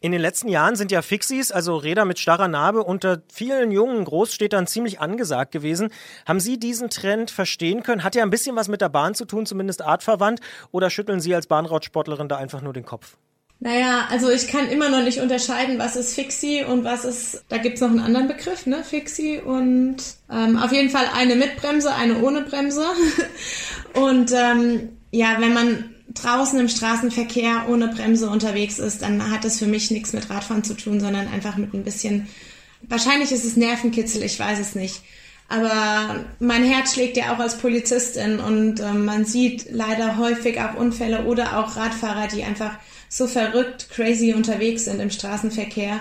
In den letzten Jahren sind ja Fixies, also Räder mit starrer Narbe, unter vielen jungen Großstädtern ziemlich angesagt gewesen. Haben Sie diesen Trend verstehen können? Hat ja ein bisschen was mit der Bahn zu tun, zumindest artverwandt, oder schütteln Sie als Bahnradsportlerin da einfach nur den Kopf? Naja, also ich kann immer noch nicht unterscheiden, was ist Fixie und was ist, da gibt es noch einen anderen Begriff, ne? Fixie und ähm, auf jeden Fall eine mit Bremse, eine ohne Bremse. und ähm, ja, wenn man draußen im Straßenverkehr ohne Bremse unterwegs ist, dann hat das für mich nichts mit Radfahren zu tun, sondern einfach mit ein bisschen, wahrscheinlich ist es Nervenkitzel, ich weiß es nicht. Aber mein Herz schlägt ja auch als Polizistin und äh, man sieht leider häufig auch Unfälle oder auch Radfahrer, die einfach so verrückt, crazy unterwegs sind im Straßenverkehr.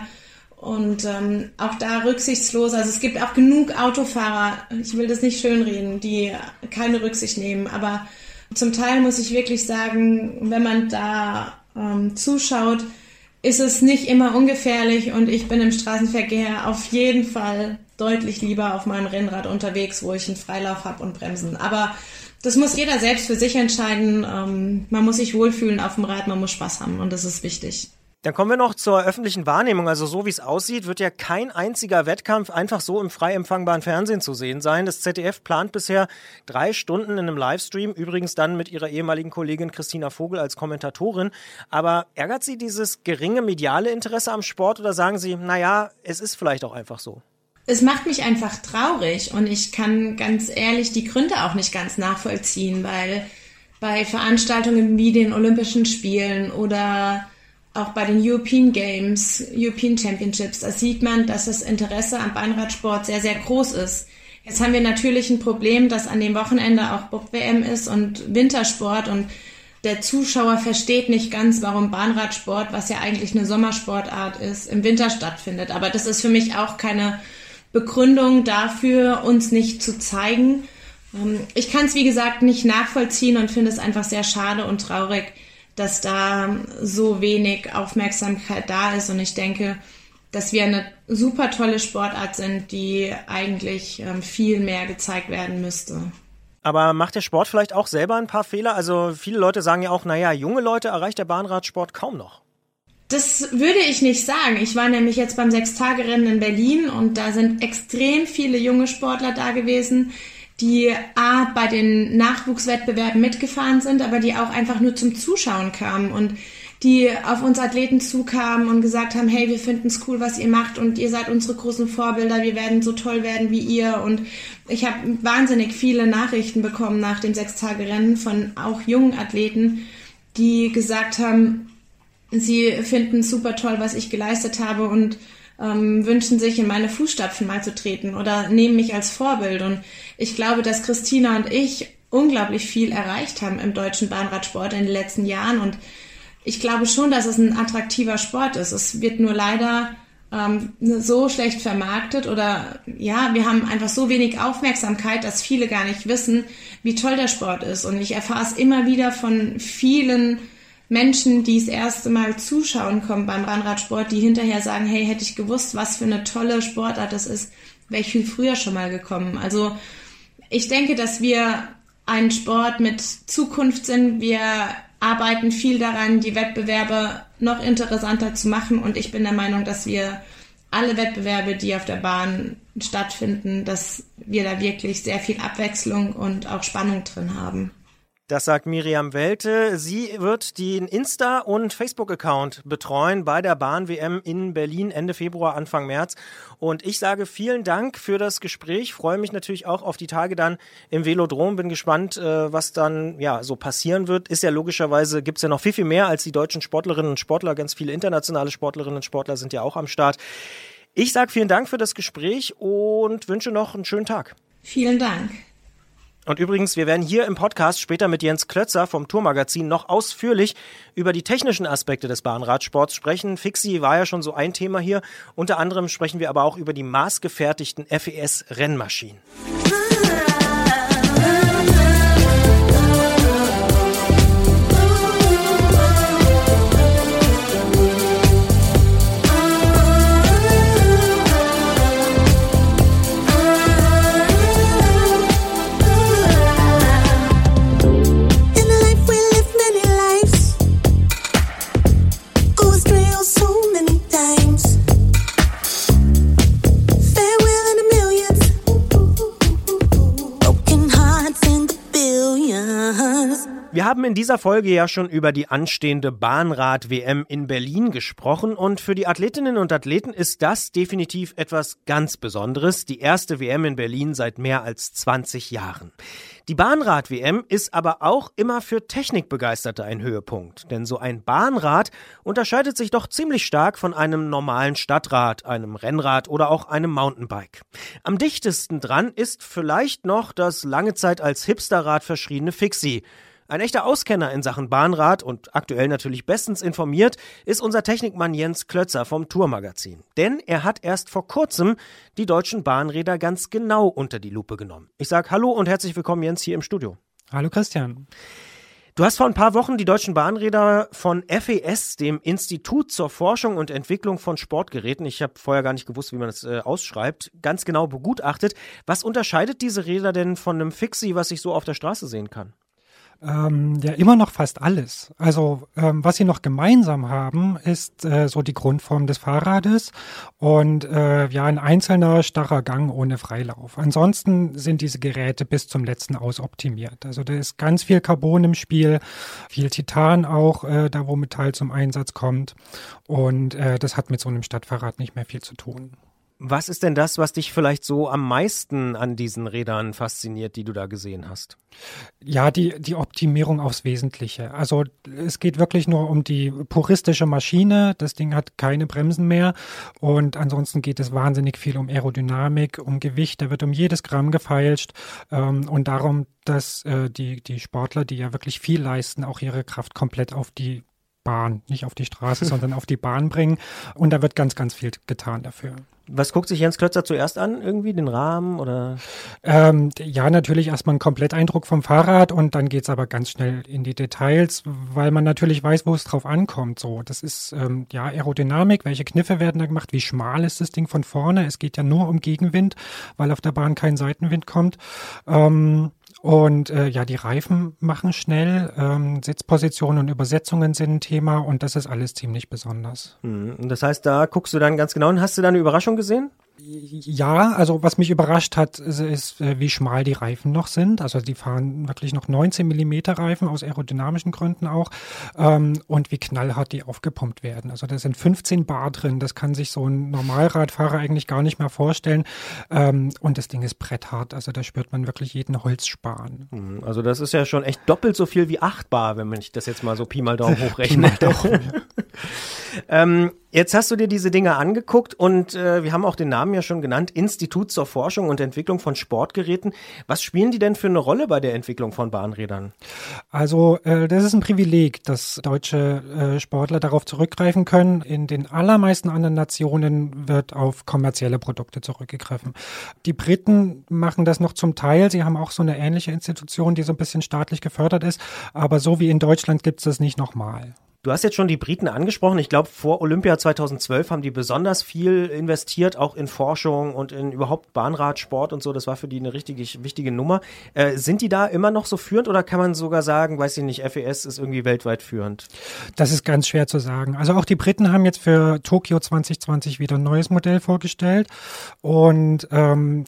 Und ähm, auch da rücksichtslos. Also es gibt auch genug Autofahrer, ich will das nicht schönreden, die keine Rücksicht nehmen, aber zum Teil muss ich wirklich sagen, wenn man da ähm, zuschaut, ist es nicht immer ungefährlich und ich bin im Straßenverkehr auf jeden Fall deutlich lieber auf meinem Rennrad unterwegs, wo ich einen Freilauf habe und Bremsen. Aber das muss jeder selbst für sich entscheiden. Ähm, man muss sich wohlfühlen auf dem Rad, man muss Spaß haben und das ist wichtig. Dann kommen wir noch zur öffentlichen Wahrnehmung. Also so wie es aussieht, wird ja kein einziger Wettkampf einfach so im frei empfangbaren Fernsehen zu sehen sein. Das ZDF plant bisher drei Stunden in einem Livestream, übrigens dann mit ihrer ehemaligen Kollegin Christina Vogel als Kommentatorin. Aber ärgert Sie dieses geringe mediale Interesse am Sport oder sagen Sie, naja, es ist vielleicht auch einfach so? Es macht mich einfach traurig und ich kann ganz ehrlich die Gründe auch nicht ganz nachvollziehen, weil bei Veranstaltungen wie den Olympischen Spielen oder auch bei den European Games, European Championships, da sieht man, dass das Interesse am Bahnradsport sehr, sehr groß ist. Jetzt haben wir natürlich ein Problem, dass an dem Wochenende auch Bob-WM ist und Wintersport und der Zuschauer versteht nicht ganz, warum Bahnradsport, was ja eigentlich eine Sommersportart ist, im Winter stattfindet. Aber das ist für mich auch keine Begründung dafür, uns nicht zu zeigen. Ähm, ich kann es, wie gesagt, nicht nachvollziehen und finde es einfach sehr schade und traurig, dass da so wenig Aufmerksamkeit da ist. Und ich denke, dass wir eine super tolle Sportart sind, die eigentlich ähm, viel mehr gezeigt werden müsste. Aber macht der Sport vielleicht auch selber ein paar Fehler? Also viele Leute sagen ja auch, naja, junge Leute erreicht der Bahnradsport kaum noch. Das würde ich nicht sagen. Ich war nämlich jetzt beim Sechstagerennen in Berlin und da sind extrem viele junge Sportler da gewesen, die A, bei den Nachwuchswettbewerben mitgefahren sind, aber die auch einfach nur zum Zuschauen kamen und die auf uns Athleten zukamen und gesagt haben, hey, wir finden es cool, was ihr macht und ihr seid unsere großen Vorbilder, wir werden so toll werden wie ihr. Und ich habe wahnsinnig viele Nachrichten bekommen nach dem Sechstagerennen von auch jungen Athleten, die gesagt haben, sie finden super toll, was ich geleistet habe und ähm, wünschen sich in meine Fußstapfen mal zu treten oder nehmen mich als Vorbild. Und ich glaube, dass Christina und ich unglaublich viel erreicht haben im deutschen Bahnradsport in den letzten Jahren. Und ich glaube schon, dass es ein attraktiver Sport ist. Es wird nur leider ähm, so schlecht vermarktet oder ja, wir haben einfach so wenig Aufmerksamkeit, dass viele gar nicht wissen, wie toll der Sport ist. Und ich erfahre es immer wieder von vielen Menschen, die das erste Mal zuschauen kommen beim Bahnradsport, die hinterher sagen, hey, hätte ich gewusst, was für eine tolle Sportart das ist, wäre ich viel früher schon mal gekommen. Also ich denke, dass wir ein Sport mit Zukunft sind. Wir arbeiten viel daran, die Wettbewerbe noch interessanter zu machen und ich bin der Meinung, dass wir alle Wettbewerbe, die auf der Bahn stattfinden, dass wir da wirklich sehr viel Abwechslung und auch Spannung drin haben. Das sagt Miriam Welte. Sie wird den Insta- und Facebook-Account betreuen bei der Bahn-WM in Berlin Ende Februar, Anfang März. Und ich sage vielen Dank für das Gespräch. Freue mich natürlich auch auf die Tage dann im Velodrom. Bin gespannt, äh, was dann ja so passieren wird. Ist ja logischerweise, gibt's ja noch viel, viel mehr als die deutschen Sportlerinnen und Sportler. Ganz viele internationale Sportlerinnen und Sportler sind ja auch am Start. Ich sage vielen Dank für das Gespräch und wünsche noch einen schönen Tag. Vielen Dank. Und übrigens, wir werden hier im Podcast später mit Jens Klötzer vom Tourmagazin noch ausführlich über die technischen Aspekte des Bahnradsports sprechen. Fixie war ja schon so ein Thema hier. Unter anderem sprechen wir aber auch über die maßgefertigten FES-Rennmaschinen. Wir haben in dieser Folge ja schon über die anstehende Bahnrad-WM in Berlin gesprochen und für die Athletinnen und Athleten ist das definitiv etwas ganz Besonderes. Die erste WM in Berlin seit mehr als 20 Jahren. Die Bahnrad-WM ist aber auch immer für Technikbegeisterte ein Höhepunkt, denn so ein Bahnrad unterscheidet sich doch ziemlich stark von einem normalen Stadtrad, einem Rennrad oder auch einem Mountainbike. Am dichtesten dran ist vielleicht noch das lange Zeit als Hipsterrad verschriebene Fixie. Ein echter Auskenner in Sachen Bahnrad und aktuell natürlich bestens informiert ist unser Technikmann Jens Klötzer vom Tourmagazin. Denn er hat erst vor kurzem die deutschen Bahnräder ganz genau unter die Lupe genommen. Ich sage Hallo und herzlich willkommen Jens hier im Studio. Hallo Christian. Du hast vor ein paar Wochen die deutschen Bahnräder von FES, dem Institut zur Forschung und Entwicklung von Sportgeräten, ich habe vorher gar nicht gewusst, wie man das äh, ausschreibt, ganz genau begutachtet. Was unterscheidet diese Räder denn von einem Fixie, was ich so auf der Straße sehen kann? Ähm, ja immer noch fast alles. Also ähm, was sie noch gemeinsam haben, ist äh, so die Grundform des Fahrrades und äh, ja ein einzelner starrer Gang ohne Freilauf. Ansonsten sind diese Geräte bis zum letzten aus optimiert. Also da ist ganz viel Carbon im Spiel, viel Titan auch, äh, da wo Metall zum Einsatz kommt und äh, das hat mit so einem Stadtfahrrad nicht mehr viel zu tun. Was ist denn das, was dich vielleicht so am meisten an diesen Rädern fasziniert, die du da gesehen hast? Ja, die, die Optimierung aufs Wesentliche. Also es geht wirklich nur um die puristische Maschine. Das Ding hat keine Bremsen mehr. Und ansonsten geht es wahnsinnig viel um Aerodynamik, um Gewicht. Da wird um jedes Gramm gefeilscht. Ähm, und darum, dass äh, die, die Sportler, die ja wirklich viel leisten, auch ihre Kraft komplett auf die Bahn, nicht auf die Straße, sondern auf die Bahn bringen. Und da wird ganz, ganz viel getan dafür. Was guckt sich Jens Klötzer zuerst an? Irgendwie den Rahmen oder? Ähm, ja, natürlich erstmal ein Kompletteindruck vom Fahrrad und dann geht's aber ganz schnell in die Details, weil man natürlich weiß, wo es drauf ankommt. So, das ist ähm, ja Aerodynamik, welche Kniffe werden da gemacht, wie schmal ist das Ding von vorne? Es geht ja nur um Gegenwind, weil auf der Bahn kein Seitenwind kommt. Ähm, und äh, ja, die Reifen machen schnell, ähm, Sitzpositionen und Übersetzungen sind ein Thema und das ist alles ziemlich besonders. Hm, das heißt, da guckst du dann ganz genau und hast du da eine Überraschung gesehen? Ja, also was mich überrascht hat, ist, ist, äh, wie schmal die Reifen noch sind. Also die fahren wirklich noch 19 Millimeter Reifen aus aerodynamischen Gründen auch ähm, und wie knallhart die aufgepumpt werden. Also da sind 15 Bar drin. Das kann sich so ein Normalradfahrer eigentlich gar nicht mehr vorstellen. Ähm, und das Ding ist bretthart. Also da spürt man wirklich jeden Holzspan. Hm, also das ist ja schon echt doppelt so viel wie 8 Bar, wenn man das jetzt mal so Pi mal Daumen hochrechne. Pi mal Daumen, ja. ähm, Jetzt hast du dir diese Dinge angeguckt und äh, wir haben auch den Namen ja schon genannt, Institut zur Forschung und Entwicklung von Sportgeräten. Was spielen die denn für eine Rolle bei der Entwicklung von Bahnrädern? Also äh, das ist ein Privileg, dass deutsche äh, Sportler darauf zurückgreifen können. In den allermeisten anderen Nationen wird auf kommerzielle Produkte zurückgegriffen. Die Briten machen das noch zum Teil. Sie haben auch so eine ähnliche Institution, die so ein bisschen staatlich gefördert ist. Aber so wie in Deutschland gibt es das nicht nochmal. Du hast jetzt schon die Briten angesprochen. Ich glaube, vor Olympia 2012 haben die besonders viel investiert, auch in Forschung und in überhaupt Bahnradsport und so. Das war für die eine richtig wichtige Nummer. Äh, sind die da immer noch so führend oder kann man sogar sagen, weiß ich nicht, FES ist irgendwie weltweit führend? Das ist ganz schwer zu sagen. Also auch die Briten haben jetzt für Tokio 2020 wieder ein neues Modell vorgestellt und ähm,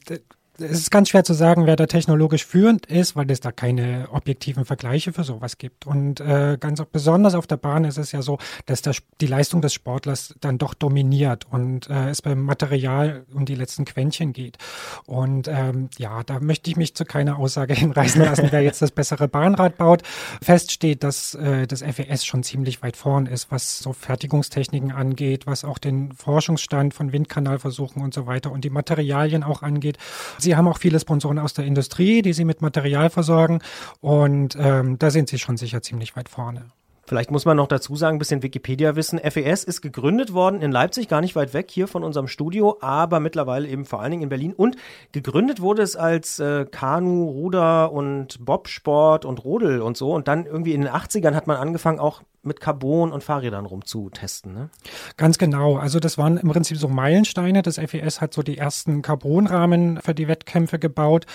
es ist ganz schwer zu sagen, wer da technologisch führend ist, weil es da keine objektiven Vergleiche für sowas gibt. Und äh, ganz besonders auf der Bahn ist es ja so, dass das, die Leistung des Sportlers dann doch dominiert und äh, es beim Material um die letzten Quäntchen geht. Und ähm, ja, da möchte ich mich zu keiner Aussage hinreißen lassen, wer jetzt das bessere Bahnrad baut. Fest steht, dass äh, das FES schon ziemlich weit vorn ist, was so Fertigungstechniken angeht, was auch den Forschungsstand von Windkanalversuchen und so weiter und die Materialien auch angeht. Sie haben auch viele Sponsoren aus der Industrie, die sie mit Material versorgen und ähm, da sind sie schon sicher ziemlich weit vorne. Vielleicht muss man noch dazu sagen, ein bisschen Wikipedia wissen. FES ist gegründet worden in Leipzig, gar nicht weit weg hier von unserem Studio, aber mittlerweile eben vor allen Dingen in Berlin. Und gegründet wurde es als äh, Kanu, Ruder und Bobsport und Rodel und so. Und dann irgendwie in den 80ern hat man angefangen, auch mit Carbon und Fahrrädern rumzutesten. Ne? Ganz genau. Also das waren im Prinzip so Meilensteine. Das FES hat so die ersten Carbonrahmen für die Wettkämpfe gebaut.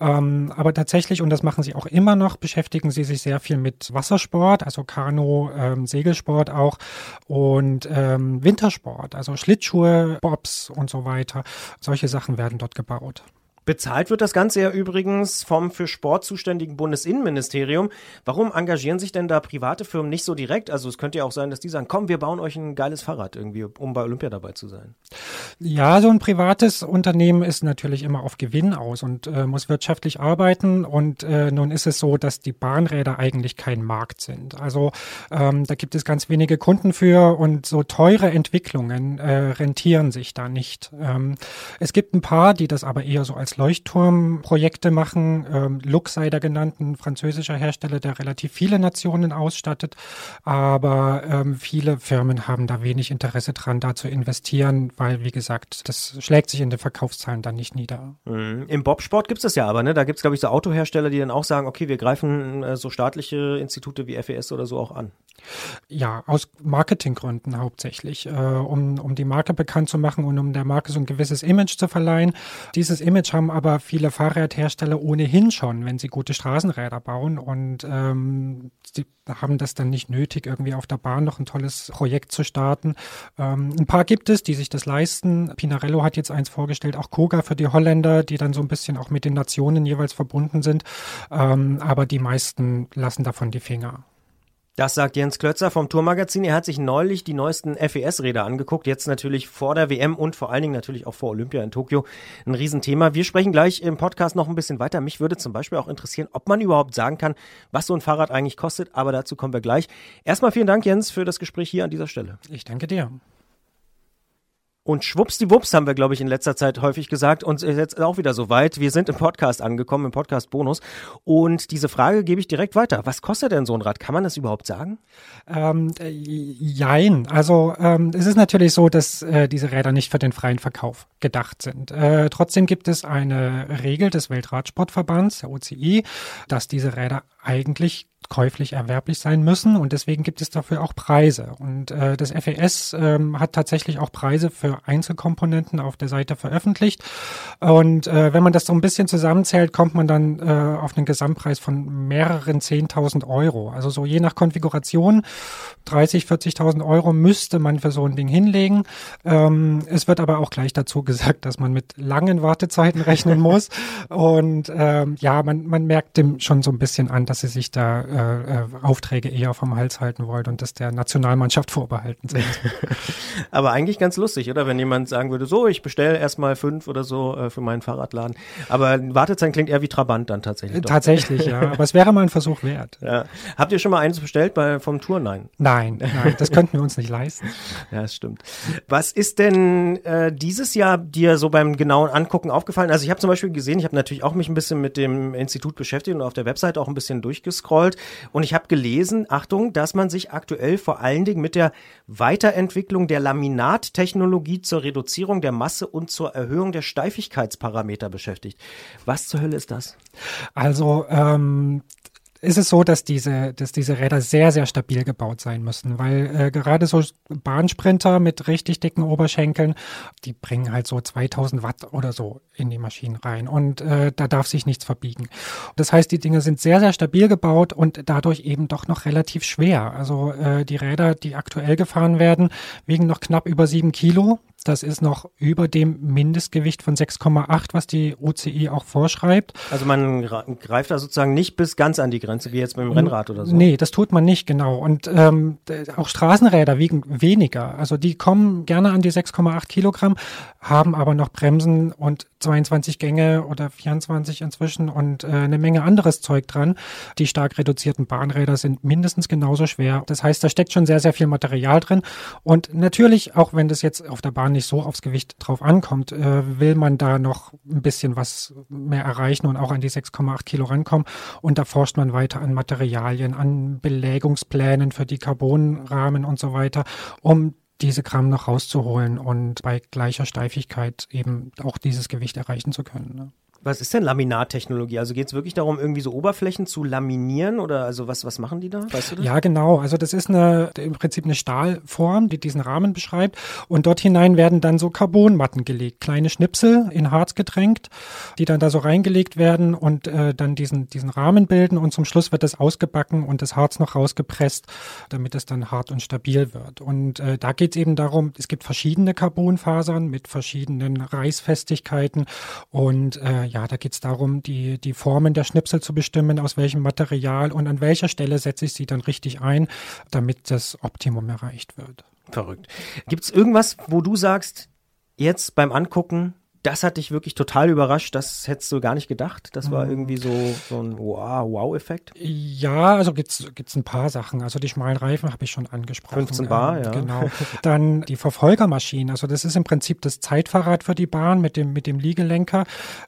Ähm, aber tatsächlich, und das machen sie auch immer noch, beschäftigen sie sich sehr viel mit Wassersport, also Kanu, ähm, Segelsport auch und ähm, Wintersport, also Schlittschuhe, Bobs und so weiter. Solche Sachen werden dort gebaut. Bezahlt wird das Ganze ja übrigens vom für Sport zuständigen Bundesinnenministerium. Warum engagieren sich denn da private Firmen nicht so direkt? Also es könnte ja auch sein, dass die sagen, komm, wir bauen euch ein geiles Fahrrad irgendwie, um bei Olympia dabei zu sein. Ja, so ein privates Unternehmen ist natürlich immer auf Gewinn aus und äh, muss wirtschaftlich arbeiten. Und äh, nun ist es so, dass die Bahnräder eigentlich kein Markt sind. Also ähm, da gibt es ganz wenige Kunden für und so teure Entwicklungen äh, rentieren sich da nicht. Ähm, es gibt ein paar, die das aber eher so als Leuchtturmprojekte machen. Ähm, Lux sei da genannt, ein französischer Hersteller, der relativ viele Nationen ausstattet. Aber ähm, viele Firmen haben da wenig Interesse dran, da zu investieren, weil, wie gesagt, das schlägt sich in den Verkaufszahlen dann nicht nieder. Mhm. Im Bobsport gibt es das ja aber, ne? Da gibt es, glaube ich, so Autohersteller, die dann auch sagen, okay, wir greifen äh, so staatliche Institute wie FES oder so auch an. Ja, aus Marketinggründen hauptsächlich, äh, um, um die Marke bekannt zu machen und um der Marke so ein gewisses Image zu verleihen. Dieses Image haben aber viele Fahrradhersteller ohnehin schon, wenn sie gute Straßenräder bauen und ähm, sie haben das dann nicht nötig, irgendwie auf der Bahn noch ein tolles Projekt zu starten. Ähm, ein paar gibt es, die sich das leisten. Pinarello hat jetzt eins vorgestellt, auch Koga für die Holländer, die dann so ein bisschen auch mit den Nationen jeweils verbunden sind. Ähm, aber die meisten lassen davon die Finger. Das sagt Jens Klötzer vom Tourmagazin. Er hat sich neulich die neuesten FES-Räder angeguckt. Jetzt natürlich vor der WM und vor allen Dingen natürlich auch vor Olympia in Tokio. Ein Riesenthema. Wir sprechen gleich im Podcast noch ein bisschen weiter. Mich würde zum Beispiel auch interessieren, ob man überhaupt sagen kann, was so ein Fahrrad eigentlich kostet. Aber dazu kommen wir gleich. Erstmal vielen Dank, Jens, für das Gespräch hier an dieser Stelle. Ich danke dir. Und schwuppsdiwupps haben wir, glaube ich, in letzter Zeit häufig gesagt. Und jetzt auch wieder soweit. Wir sind im Podcast angekommen, im Podcast Bonus. Und diese Frage gebe ich direkt weiter. Was kostet denn so ein Rad? Kann man das überhaupt sagen? Ähm, äh, jein. Also ähm, es ist natürlich so, dass äh, diese Räder nicht für den freien Verkauf gedacht sind. Äh, trotzdem gibt es eine Regel des Weltradsportverbands, der OCI, dass diese Räder eigentlich käuflich erwerblich sein müssen und deswegen gibt es dafür auch Preise. Und äh, das FES ähm, hat tatsächlich auch Preise für Einzelkomponenten auf der Seite veröffentlicht. Und äh, wenn man das so ein bisschen zusammenzählt, kommt man dann äh, auf einen Gesamtpreis von mehreren 10.000 Euro. Also so je nach Konfiguration 30, 40.000 Euro müsste man für so ein Ding hinlegen. Ähm, es wird aber auch gleich dazu gesagt, dass man mit langen Wartezeiten rechnen muss. Und ähm, ja, man, man merkt dem schon so ein bisschen an, dass sie sich da äh, äh, Aufträge eher vom Hals halten wollt und das der Nationalmannschaft vorbehalten sind. Aber eigentlich ganz lustig, oder? Wenn jemand sagen würde, so, ich bestelle erstmal fünf oder so äh, für meinen Fahrradladen. Aber Wartezeit klingt eher wie Trabant dann tatsächlich. Doch. Tatsächlich, ja. Aber es wäre mal ein Versuch wert. Ja. Habt ihr schon mal eins bestellt bei, vom Tour? Nein. Nein, nein, das könnten wir uns nicht leisten. Ja, das stimmt. Was ist denn äh, dieses Jahr dir so beim genauen Angucken aufgefallen? Also ich habe zum Beispiel gesehen, ich habe natürlich auch mich ein bisschen mit dem Institut beschäftigt und auf der Website auch ein bisschen durchgescrollt. Und ich habe gelesen, Achtung, dass man sich aktuell vor allen Dingen mit der Weiterentwicklung der Laminattechnologie zur Reduzierung der Masse und zur Erhöhung der Steifigkeitsparameter beschäftigt. Was zur Hölle ist das? Also ähm, ist es so, dass diese, dass diese Räder sehr, sehr stabil gebaut sein müssen, weil äh, gerade so Bahnsprinter mit richtig dicken Oberschenkeln, die bringen halt so 2000 Watt oder so in die Maschinen rein und äh, da darf sich nichts verbiegen. Das heißt, die Dinge sind sehr, sehr stabil gebaut und dadurch eben doch noch relativ schwer. Also äh, die Räder, die aktuell gefahren werden, wiegen noch knapp über sieben Kilo. Das ist noch über dem Mindestgewicht von 6,8, was die UCI auch vorschreibt. Also man greift da sozusagen nicht bis ganz an die Grenze, wie jetzt mit dem Rennrad oder so. Nee, das tut man nicht, genau. Und ähm, auch Straßenräder wiegen weniger. Also die kommen gerne an die 6,8 Kilogramm, haben aber noch Bremsen und 22 Gänge oder 24 inzwischen und äh, eine Menge anderes Zeug dran. Die stark reduzierten Bahnräder sind mindestens genauso schwer. Das heißt, da steckt schon sehr, sehr viel Material drin. Und natürlich, auch wenn das jetzt auf der Bahn nicht so aufs Gewicht drauf ankommt, äh, will man da noch ein bisschen was mehr erreichen und auch an die 6,8 Kilo rankommen. Und da forscht man weiter an Materialien, an Belägungsplänen für die Carbonrahmen und so weiter, um diese Gramm noch rauszuholen und bei gleicher Steifigkeit eben auch dieses Gewicht erreichen zu können. Ne? Was ist denn Laminattechnologie? Also geht es wirklich darum, irgendwie so Oberflächen zu laminieren oder also was, was machen die da? Weißt du das? Ja, genau. Also das ist eine, im Prinzip eine Stahlform, die diesen Rahmen beschreibt. Und dort hinein werden dann so Carbonmatten gelegt, kleine Schnipsel in Harz getränkt, die dann da so reingelegt werden und äh, dann diesen, diesen Rahmen bilden. Und zum Schluss wird das ausgebacken und das Harz noch rausgepresst, damit es dann hart und stabil wird. Und äh, da geht es eben darum, es gibt verschiedene Carbonfasern mit verschiedenen Reißfestigkeiten und äh, ja, da geht es darum, die, die Formen der Schnipsel zu bestimmen, aus welchem Material und an welcher Stelle setze ich sie dann richtig ein, damit das Optimum erreicht wird. Verrückt. Gibt es irgendwas, wo du sagst, jetzt beim Angucken, das hat dich wirklich total überrascht. Das hättest du gar nicht gedacht. Das war mhm. irgendwie so, so ein Wow-Effekt. Ja, also gibt's gibt's ein paar Sachen. Also die schmalen Reifen habe ich schon angesprochen. 15 Bar, ähm, ja. Genau. Dann die Verfolgermaschinen. Also das ist im Prinzip das Zeitfahrrad für die Bahn mit dem, mit dem Liegelenker.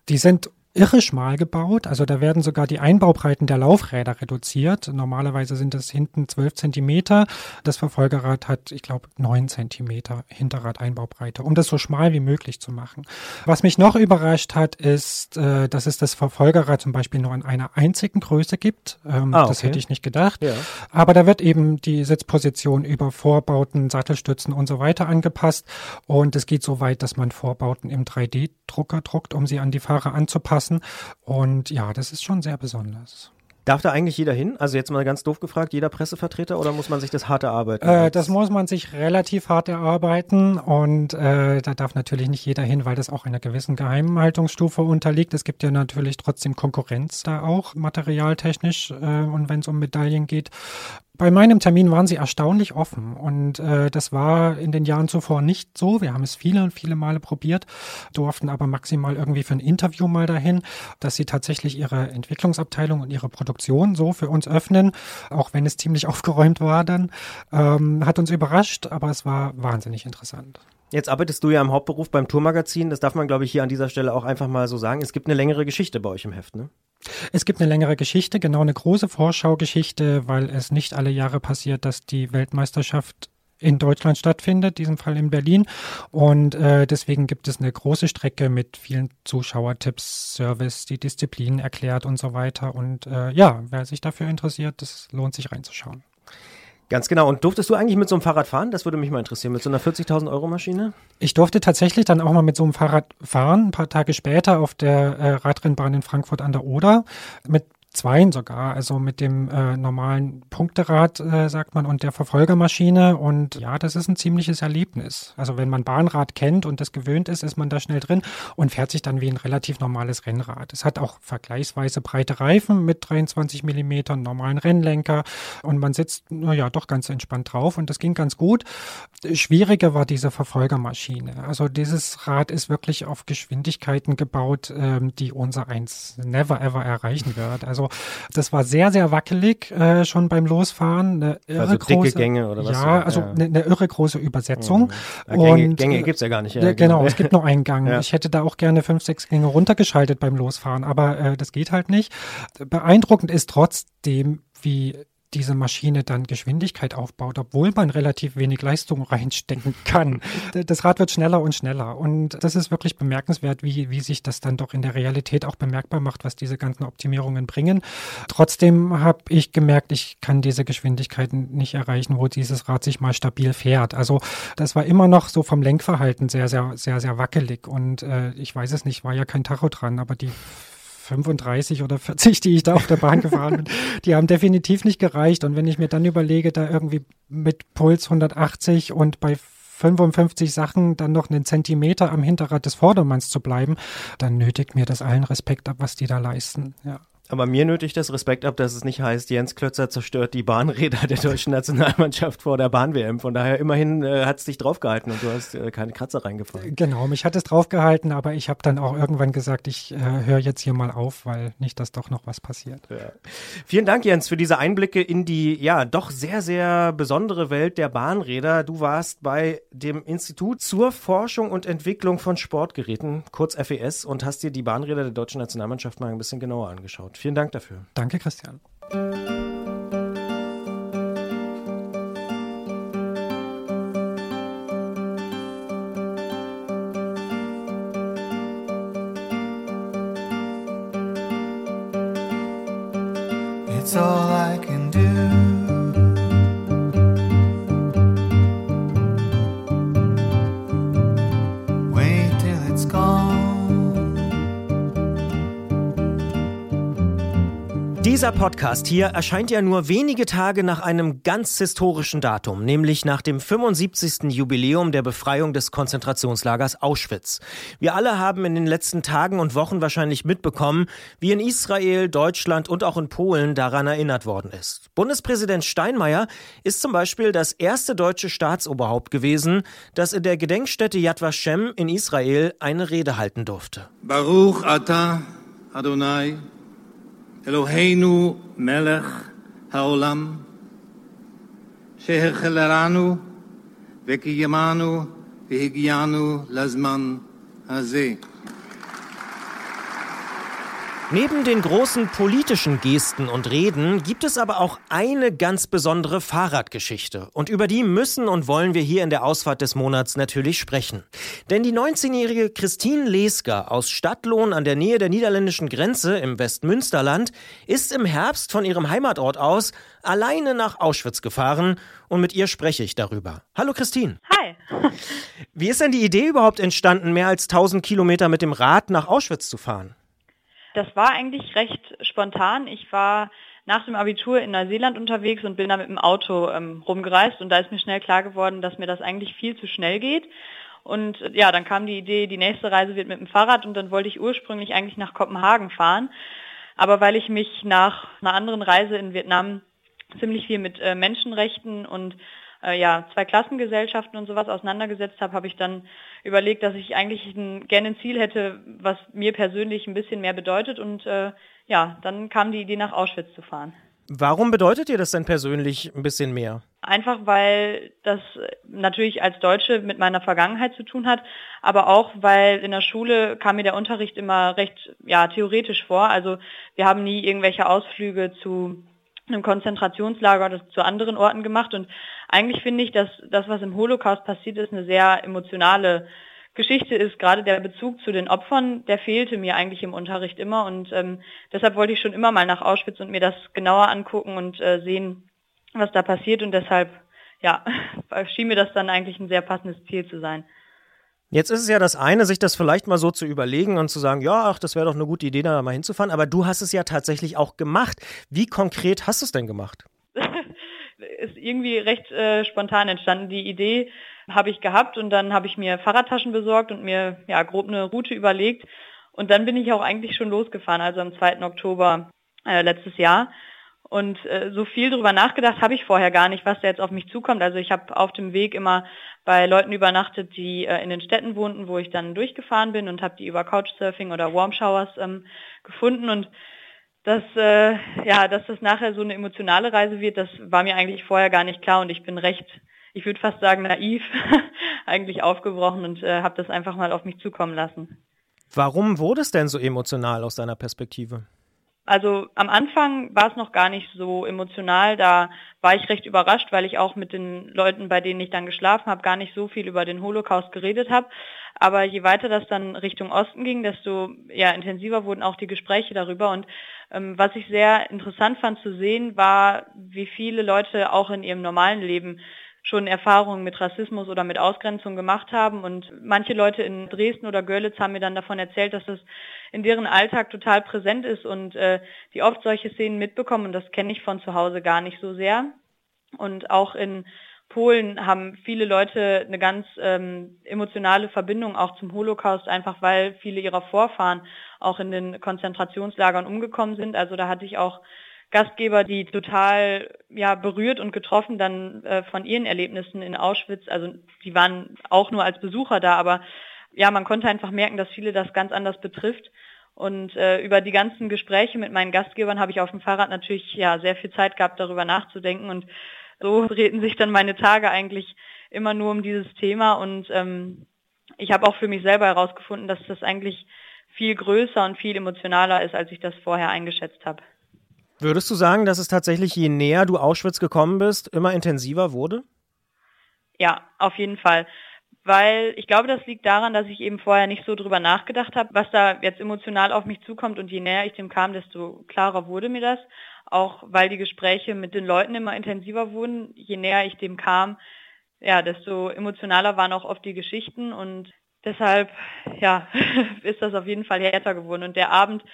Die sind irre schmal gebaut. Also da werden sogar die Einbaubreiten der Laufräder reduziert. Normalerweise sind das hinten 12 Zentimeter. Das Verfolgerrad hat, ich glaube, 9 Zentimeter Hinterrad-Einbaubreite, um das so schmal wie möglich zu machen. Was mich noch überrascht hat, ist, äh, dass es das Verfolgerrad zum Beispiel nur in einer einzigen Größe gibt. Ähm, ah, okay. Das hätte ich nicht gedacht. Ja. Aber da wird eben die Sitzposition über Vorbauten, Sattelstützen und so weiter angepasst. Und es geht so weit, dass man Vorbauten im 3D-Drucker druckt, um sie an die Fahrer anzupassen lassen. Und ja, das ist schon sehr besonders. Darf da eigentlich jeder hin? Also jetzt mal ganz doof gefragt, jeder Pressevertreter oder muss man sich das hart erarbeiten? Äh, das muss man sich relativ hart erarbeiten und äh, da darf natürlich nicht jeder hin, weil das auch einer gewissen Geheimhaltungsstufe unterliegt. Es gibt ja natürlich trotzdem Konkurrenz da auch, materialtechnisch äh, und wenn es um Medaillen geht. Bei meinem Termin waren sie erstaunlich offen und äh, das war in den Jahren zuvor nicht so. Wir haben es viele und viele Male probiert, durften aber maximal irgendwie für ein Interview mal dahin, dass sie tatsächlich ihre Entwicklungsabteilung und ihre Produktion so für uns öffnen, auch wenn es ziemlich aufgeräumt war dann. Ähm, hat uns überrascht, aber es war wahnsinnig interessant. Jetzt arbeitest du ja im Hauptberuf beim Tourmagazin. Das darf man, glaube ich, hier an dieser Stelle auch einfach mal so sagen. Es gibt eine längere Geschichte bei euch im Heft, ne? Es gibt eine längere Geschichte, genau eine große Vorschaugeschichte, weil es nicht alle Jahre passiert, dass die Weltmeisterschaft in Deutschland stattfindet, diesem Fall in Berlin. Und äh, deswegen gibt es eine große Strecke mit vielen Zuschauertipps, Service, die Disziplinen erklärt und so weiter. Und äh, ja, wer sich dafür interessiert, das lohnt sich reinzuschauen. Ganz genau. Und durftest du eigentlich mit so einem Fahrrad fahren? Das würde mich mal interessieren. Mit so einer 40.000 Euro Maschine? Ich durfte tatsächlich dann auch mal mit so einem Fahrrad fahren, ein paar Tage später auf der äh, Radrennbahn in Frankfurt an der Oder mit zweien sogar, also mit dem äh, normalen Punkterad, äh, sagt man, und der Verfolgermaschine. Und ja, das ist ein ziemliches Erlebnis. Also wenn man Bahnrad kennt und das gewöhnt ist, ist man da schnell drin und fährt sich dann wie ein relativ normales Rennrad. Es hat auch vergleichsweise breite Reifen mit 23 Millimetern, normalen Rennlenker und man sitzt, naja, doch ganz entspannt drauf und das ging ganz gut. Schwieriger war diese Verfolgermaschine. Also dieses Rad ist wirklich auf Geschwindigkeiten gebaut, ähm, die unser eins never ever erreichen wird. Also das war sehr, sehr wackelig äh, schon beim Losfahren. Eine irre also dicke große, Gänge oder was? Ja, also ja. Eine, eine, irre große Übersetzung. Ja, Gänge, und, Gänge gibt's ja gar nicht. Ja, genau, es gibt nur einen Gang. Ja. Ich hätte da auch gerne fünf, sechs Gänge runtergeschaltet beim Losfahren, aber äh, das geht halt nicht. Beeindruckend ist trotzdem, wie diese Maschine dann Geschwindigkeit aufbaut, obwohl man relativ wenig Leistung reinstecken kann. Das Rad wird schneller und schneller. Und das ist wirklich bemerkenswert, wie, wie sich das dann doch in der Realität auch bemerkbar macht, was diese ganzen Optimierungen bringen. Trotzdem habe ich gemerkt, ich kann diese Geschwindigkeiten nicht erreichen, wo dieses Rad sich mal stabil fährt. Also das war immer noch so vom Lenkverhalten sehr, sehr, sehr, sehr wackelig. Und äh, ich weiß es nicht, war ja kein Tacho dran, aber die 35 oder 40, die ich da auf der Bahn gefahren bin, die haben definitiv nicht gereicht. Und wenn ich mir dann überlege, da irgendwie mit Puls 180 und bei 55 Sachen dann noch einen Zentimeter am Hinterrad des Vordermanns zu bleiben, dann nötigt mir das allen Respekt ab, was die da leisten. Ja. Aber mir nötigt das Respekt ab, dass es nicht heißt, Jens Klötzer zerstört die Bahnräder der deutschen Nationalmannschaft vor der Bahn-WM. Von daher immerhin äh, hat es dich draufgehalten und du hast äh, keine Kratzer reingefallen. Genau, mich hat es draufgehalten, aber ich habe dann auch irgendwann gesagt, ich äh, höre jetzt hier mal auf, weil nicht, dass doch noch was passiert. Ja. Vielen Dank, Jens, für diese Einblicke in die ja doch sehr, sehr besondere Welt der Bahnräder. Du warst bei dem Institut zur Forschung und Entwicklung von Sportgeräten, kurz FES, und hast dir die Bahnräder der deutschen Nationalmannschaft mal ein bisschen genauer angeschaut. Vielen Dank dafür. Danke, Christian. Podcast hier erscheint ja nur wenige Tage nach einem ganz historischen Datum, nämlich nach dem 75. Jubiläum der Befreiung des Konzentrationslagers Auschwitz. Wir alle haben in den letzten Tagen und Wochen wahrscheinlich mitbekommen, wie in Israel, Deutschland und auch in Polen daran erinnert worden ist. Bundespräsident Steinmeier ist zum Beispiel das erste deutsche Staatsoberhaupt gewesen, das in der Gedenkstätte Yad Vashem in Israel eine Rede halten durfte. Baruch Ata Adonai אלוהינו מלך העולם, שהחלרנו וקיימנו והגיענו לזמן הזה. Neben den großen politischen Gesten und Reden gibt es aber auch eine ganz besondere Fahrradgeschichte. Und über die müssen und wollen wir hier in der Ausfahrt des Monats natürlich sprechen. Denn die 19-jährige Christine Lesker aus Stadtlohn an der Nähe der niederländischen Grenze im Westmünsterland ist im Herbst von ihrem Heimatort aus alleine nach Auschwitz gefahren und mit ihr spreche ich darüber. Hallo Christine. Hi. Wie ist denn die Idee überhaupt entstanden, mehr als 1000 Kilometer mit dem Rad nach Auschwitz zu fahren? Das war eigentlich recht spontan. Ich war nach dem Abitur in Neuseeland unterwegs und bin da mit dem Auto ähm, rumgereist und da ist mir schnell klar geworden, dass mir das eigentlich viel zu schnell geht. Und äh, ja, dann kam die Idee, die nächste Reise wird mit dem Fahrrad und dann wollte ich ursprünglich eigentlich nach Kopenhagen fahren. Aber weil ich mich nach einer anderen Reise in Vietnam ziemlich viel mit äh, Menschenrechten und äh, ja, zwei Klassengesellschaften und sowas auseinandergesetzt habe, habe ich dann überlegt, dass ich eigentlich ein, gerne ein Ziel hätte, was mir persönlich ein bisschen mehr bedeutet. Und äh, ja, dann kam die Idee, nach Auschwitz zu fahren. Warum bedeutet dir das denn persönlich ein bisschen mehr? Einfach weil das natürlich als Deutsche mit meiner Vergangenheit zu tun hat, aber auch weil in der Schule kam mir der Unterricht immer recht ja, theoretisch vor. Also wir haben nie irgendwelche Ausflüge zu einem Konzentrationslager oder zu anderen Orten gemacht und eigentlich finde ich, dass das, was im Holocaust passiert ist, eine sehr emotionale Geschichte ist. Gerade der Bezug zu den Opfern, der fehlte mir eigentlich im Unterricht immer und ähm, deshalb wollte ich schon immer mal nach Auschwitz und mir das genauer angucken und äh, sehen, was da passiert und deshalb, ja, schien mir das dann eigentlich ein sehr passendes Ziel zu sein. Jetzt ist es ja das eine, sich das vielleicht mal so zu überlegen und zu sagen, ja, ach, das wäre doch eine gute Idee, da mal hinzufahren. Aber du hast es ja tatsächlich auch gemacht. Wie konkret hast du es denn gemacht? ist irgendwie recht äh, spontan entstanden. Die Idee habe ich gehabt und dann habe ich mir Fahrradtaschen besorgt und mir ja grob eine Route überlegt. Und dann bin ich auch eigentlich schon losgefahren, also am 2. Oktober äh, letztes Jahr. Und äh, so viel darüber nachgedacht habe ich vorher gar nicht, was da jetzt auf mich zukommt. Also ich habe auf dem Weg immer bei Leuten übernachtet, die äh, in den Städten wohnten, wo ich dann durchgefahren bin und habe die über Couchsurfing oder Warm Showers ähm, gefunden. Und dass, äh, ja, dass das nachher so eine emotionale Reise wird, das war mir eigentlich vorher gar nicht klar und ich bin recht, ich würde fast sagen naiv, eigentlich aufgebrochen und äh, habe das einfach mal auf mich zukommen lassen. Warum wurde es denn so emotional aus deiner Perspektive? Also am Anfang war es noch gar nicht so emotional. Da war ich recht überrascht, weil ich auch mit den Leuten, bei denen ich dann geschlafen habe, gar nicht so viel über den Holocaust geredet habe. Aber je weiter das dann Richtung Osten ging, desto ja, intensiver wurden auch die Gespräche darüber. Und ähm, was ich sehr interessant fand zu sehen, war, wie viele Leute auch in ihrem normalen Leben schon Erfahrungen mit Rassismus oder mit Ausgrenzung gemacht haben. Und manche Leute in Dresden oder Görlitz haben mir dann davon erzählt, dass das in deren Alltag total präsent ist und äh, die oft solche Szenen mitbekommen. Und das kenne ich von zu Hause gar nicht so sehr. Und auch in Polen haben viele Leute eine ganz ähm, emotionale Verbindung auch zum Holocaust, einfach weil viele ihrer Vorfahren auch in den Konzentrationslagern umgekommen sind. Also da hatte ich auch Gastgeber, die total ja berührt und getroffen dann äh, von ihren Erlebnissen in Auschwitz. Also die waren auch nur als Besucher da, aber ja, man konnte einfach merken, dass viele das ganz anders betrifft. Und äh, über die ganzen Gespräche mit meinen Gastgebern habe ich auf dem Fahrrad natürlich ja sehr viel Zeit gehabt, darüber nachzudenken. Und so drehten sich dann meine Tage eigentlich immer nur um dieses Thema. Und ähm, ich habe auch für mich selber herausgefunden, dass das eigentlich viel größer und viel emotionaler ist, als ich das vorher eingeschätzt habe. Würdest du sagen, dass es tatsächlich, je näher du Auschwitz gekommen bist, immer intensiver wurde? Ja, auf jeden Fall. Weil ich glaube, das liegt daran, dass ich eben vorher nicht so drüber nachgedacht habe, was da jetzt emotional auf mich zukommt. Und je näher ich dem kam, desto klarer wurde mir das. Auch weil die Gespräche mit den Leuten immer intensiver wurden. Je näher ich dem kam, ja, desto emotionaler waren auch oft die Geschichten. Und deshalb, ja, ist das auf jeden Fall härter geworden. Und der Abend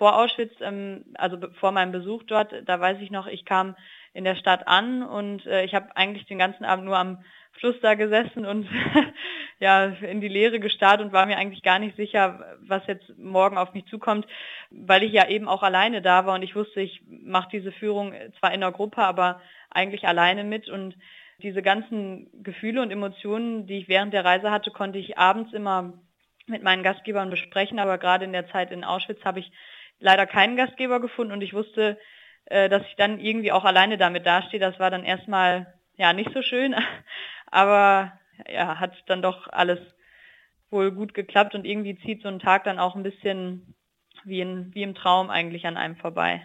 vor Auschwitz, ähm, also vor meinem Besuch dort, da weiß ich noch, ich kam in der Stadt an und äh, ich habe eigentlich den ganzen Abend nur am Fluss da gesessen und ja in die Leere gestarrt und war mir eigentlich gar nicht sicher, was jetzt morgen auf mich zukommt, weil ich ja eben auch alleine da war und ich wusste, ich mache diese Führung zwar in der Gruppe, aber eigentlich alleine mit und diese ganzen Gefühle und Emotionen, die ich während der Reise hatte, konnte ich abends immer mit meinen Gastgebern besprechen, aber gerade in der Zeit in Auschwitz habe ich leider keinen Gastgeber gefunden und ich wusste, äh, dass ich dann irgendwie auch alleine damit dastehe. Das war dann erstmal ja nicht so schön, aber ja, hat dann doch alles wohl gut geklappt und irgendwie zieht so ein Tag dann auch ein bisschen wie, in, wie im Traum eigentlich an einem vorbei.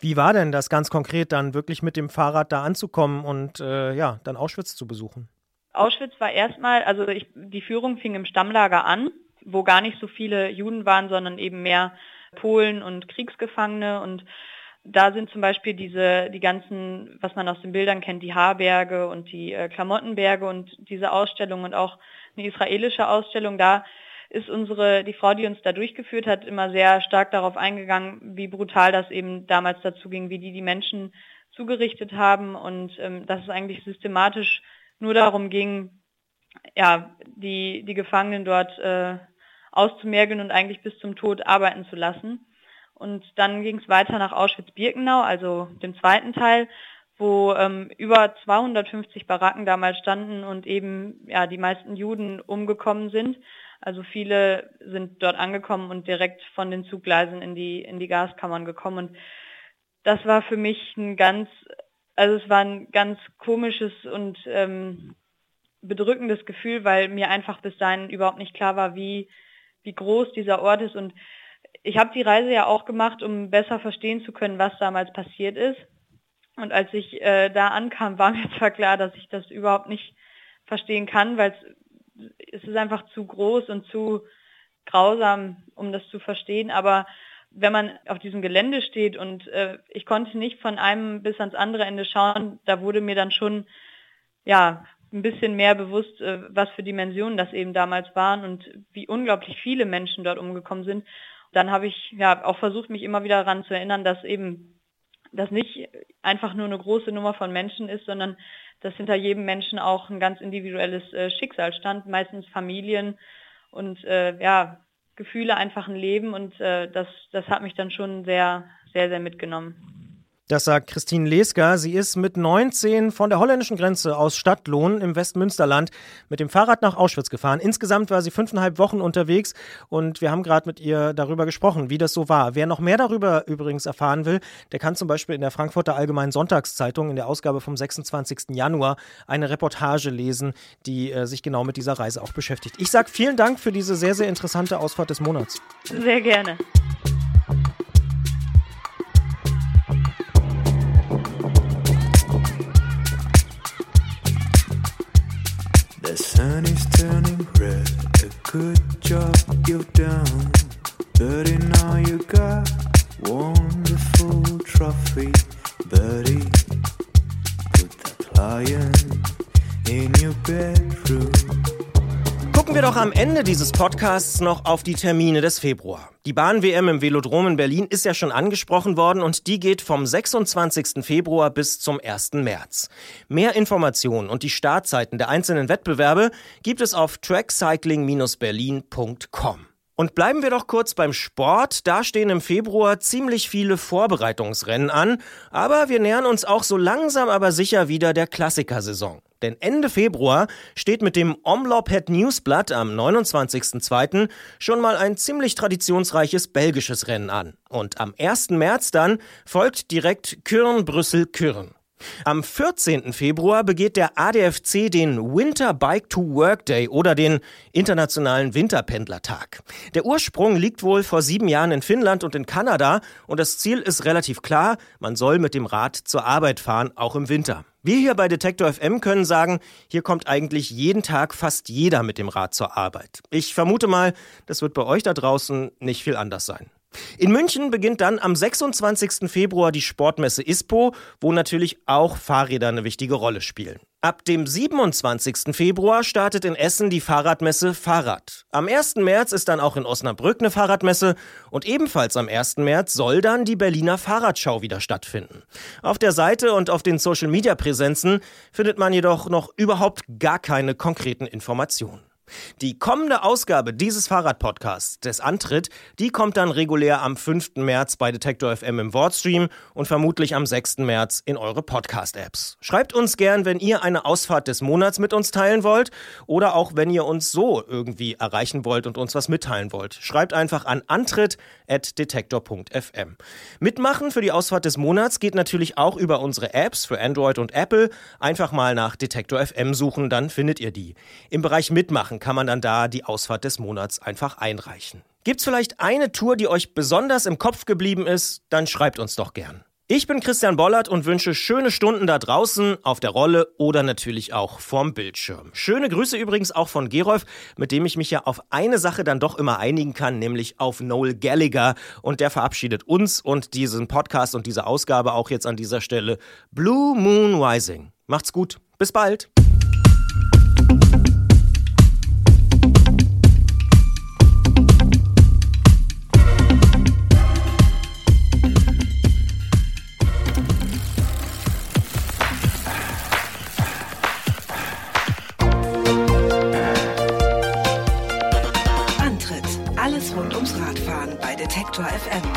Wie war denn das ganz konkret dann wirklich mit dem Fahrrad da anzukommen und äh, ja, dann Auschwitz zu besuchen? Auschwitz war erstmal, also ich, die Führung fing im Stammlager an, wo gar nicht so viele Juden waren, sondern eben mehr Polen und Kriegsgefangene. Und da sind zum Beispiel diese, die ganzen, was man aus den Bildern kennt, die Haarberge und die äh, Klamottenberge und diese Ausstellung und auch eine israelische Ausstellung, da ist unsere, die Frau, die uns da durchgeführt hat, immer sehr stark darauf eingegangen, wie brutal das eben damals dazu ging, wie die die Menschen zugerichtet haben. Und ähm, dass es eigentlich systematisch nur darum ging, ja, die, die Gefangenen dort äh, auszumergeln und eigentlich bis zum Tod arbeiten zu lassen. Und dann ging es weiter nach Auschwitz-Birkenau, also dem zweiten Teil, wo ähm, über 250 Baracken damals standen und eben ja die meisten Juden umgekommen sind. Also viele sind dort angekommen und direkt von den Zuggleisen in die in die Gaskammern gekommen. Und das war für mich ein ganz, also es war ein ganz komisches und ähm, bedrückendes Gefühl, weil mir einfach bis dahin überhaupt nicht klar war, wie wie groß dieser Ort ist. Und ich habe die Reise ja auch gemacht, um besser verstehen zu können, was damals passiert ist. Und als ich äh, da ankam, war mir zwar klar, dass ich das überhaupt nicht verstehen kann, weil es ist einfach zu groß und zu grausam, um das zu verstehen. Aber wenn man auf diesem Gelände steht und äh, ich konnte nicht von einem bis ans andere Ende schauen, da wurde mir dann schon ja ein bisschen mehr bewusst, äh, was für Dimensionen das eben damals waren und wie unglaublich viele Menschen dort umgekommen sind. Dann habe ich ja auch versucht, mich immer wieder daran zu erinnern, dass eben das nicht einfach nur eine große Nummer von Menschen ist, sondern dass hinter jedem Menschen auch ein ganz individuelles äh, Schicksal stand, meistens Familien und äh, ja, Gefühle einfach ein Leben und äh, das, das hat mich dann schon sehr, sehr, sehr mitgenommen. Das sagt Christine Leska. Sie ist mit 19 von der holländischen Grenze aus Stadtlohn im Westmünsterland mit dem Fahrrad nach Auschwitz gefahren. Insgesamt war sie fünfeinhalb Wochen unterwegs und wir haben gerade mit ihr darüber gesprochen, wie das so war. Wer noch mehr darüber übrigens erfahren will, der kann zum Beispiel in der Frankfurter Allgemeinen Sonntagszeitung in der Ausgabe vom 26. Januar eine Reportage lesen, die äh, sich genau mit dieser Reise auch beschäftigt. Ich sage vielen Dank für diese sehr, sehr interessante Ausfahrt des Monats. Sehr gerne. Sun is turning red. A good job you've done. Birdie, now you got wonderful trophy. Birdie, put the client in your bedroom. Gucken wir doch am Ende dieses Podcasts noch auf die Termine des Februar. Die Bahn-WM im Velodrom in Berlin ist ja schon angesprochen worden und die geht vom 26. Februar bis zum 1. März. Mehr Informationen und die Startzeiten der einzelnen Wettbewerbe gibt es auf trackcycling-berlin.com. Und bleiben wir doch kurz beim Sport. Da stehen im Februar ziemlich viele Vorbereitungsrennen an, aber wir nähern uns auch so langsam aber sicher wieder der Klassikersaison. Denn Ende Februar steht mit dem Omloped Newsblatt am 29.02. schon mal ein ziemlich traditionsreiches belgisches Rennen an. Und am 1. März dann folgt direkt Kürn-Brüssel-Kürn. Am 14. Februar begeht der ADFC den Winter Bike to Work Day oder den Internationalen Winterpendlertag. Der Ursprung liegt wohl vor sieben Jahren in Finnland und in Kanada und das Ziel ist relativ klar, man soll mit dem Rad zur Arbeit fahren, auch im Winter. Wir hier bei Detektor FM können sagen, hier kommt eigentlich jeden Tag fast jeder mit dem Rad zur Arbeit. Ich vermute mal, das wird bei euch da draußen nicht viel anders sein. In München beginnt dann am 26. Februar die Sportmesse ISPO, wo natürlich auch Fahrräder eine wichtige Rolle spielen. Ab dem 27. Februar startet in Essen die Fahrradmesse Fahrrad. Am 1. März ist dann auch in Osnabrück eine Fahrradmesse und ebenfalls am 1. März soll dann die Berliner Fahrradschau wieder stattfinden. Auf der Seite und auf den Social Media Präsenzen findet man jedoch noch überhaupt gar keine konkreten Informationen. Die kommende Ausgabe dieses Fahrradpodcasts, des Antritt, die kommt dann regulär am 5. März bei Detektor FM im Wordstream und vermutlich am 6. März in eure Podcast-Apps. Schreibt uns gern, wenn ihr eine Ausfahrt des Monats mit uns teilen wollt oder auch wenn ihr uns so irgendwie erreichen wollt und uns was mitteilen wollt. Schreibt einfach an antritt.detektor.fm. Mitmachen für die Ausfahrt des Monats geht natürlich auch über unsere Apps für Android und Apple. Einfach mal nach Detektor FM suchen, dann findet ihr die. Im Bereich Mitmachen machen, kann man dann da die Ausfahrt des Monats einfach einreichen. Gibt's vielleicht eine Tour, die euch besonders im Kopf geblieben ist? Dann schreibt uns doch gern. Ich bin Christian Bollert und wünsche schöne Stunden da draußen auf der Rolle oder natürlich auch vorm Bildschirm. Schöne Grüße übrigens auch von Gerolf, mit dem ich mich ja auf eine Sache dann doch immer einigen kann, nämlich auf Noel Gallagher. Und der verabschiedet uns und diesen Podcast und diese Ausgabe auch jetzt an dieser Stelle. Blue Moon Rising. Macht's gut. Bis bald. Detektor FM.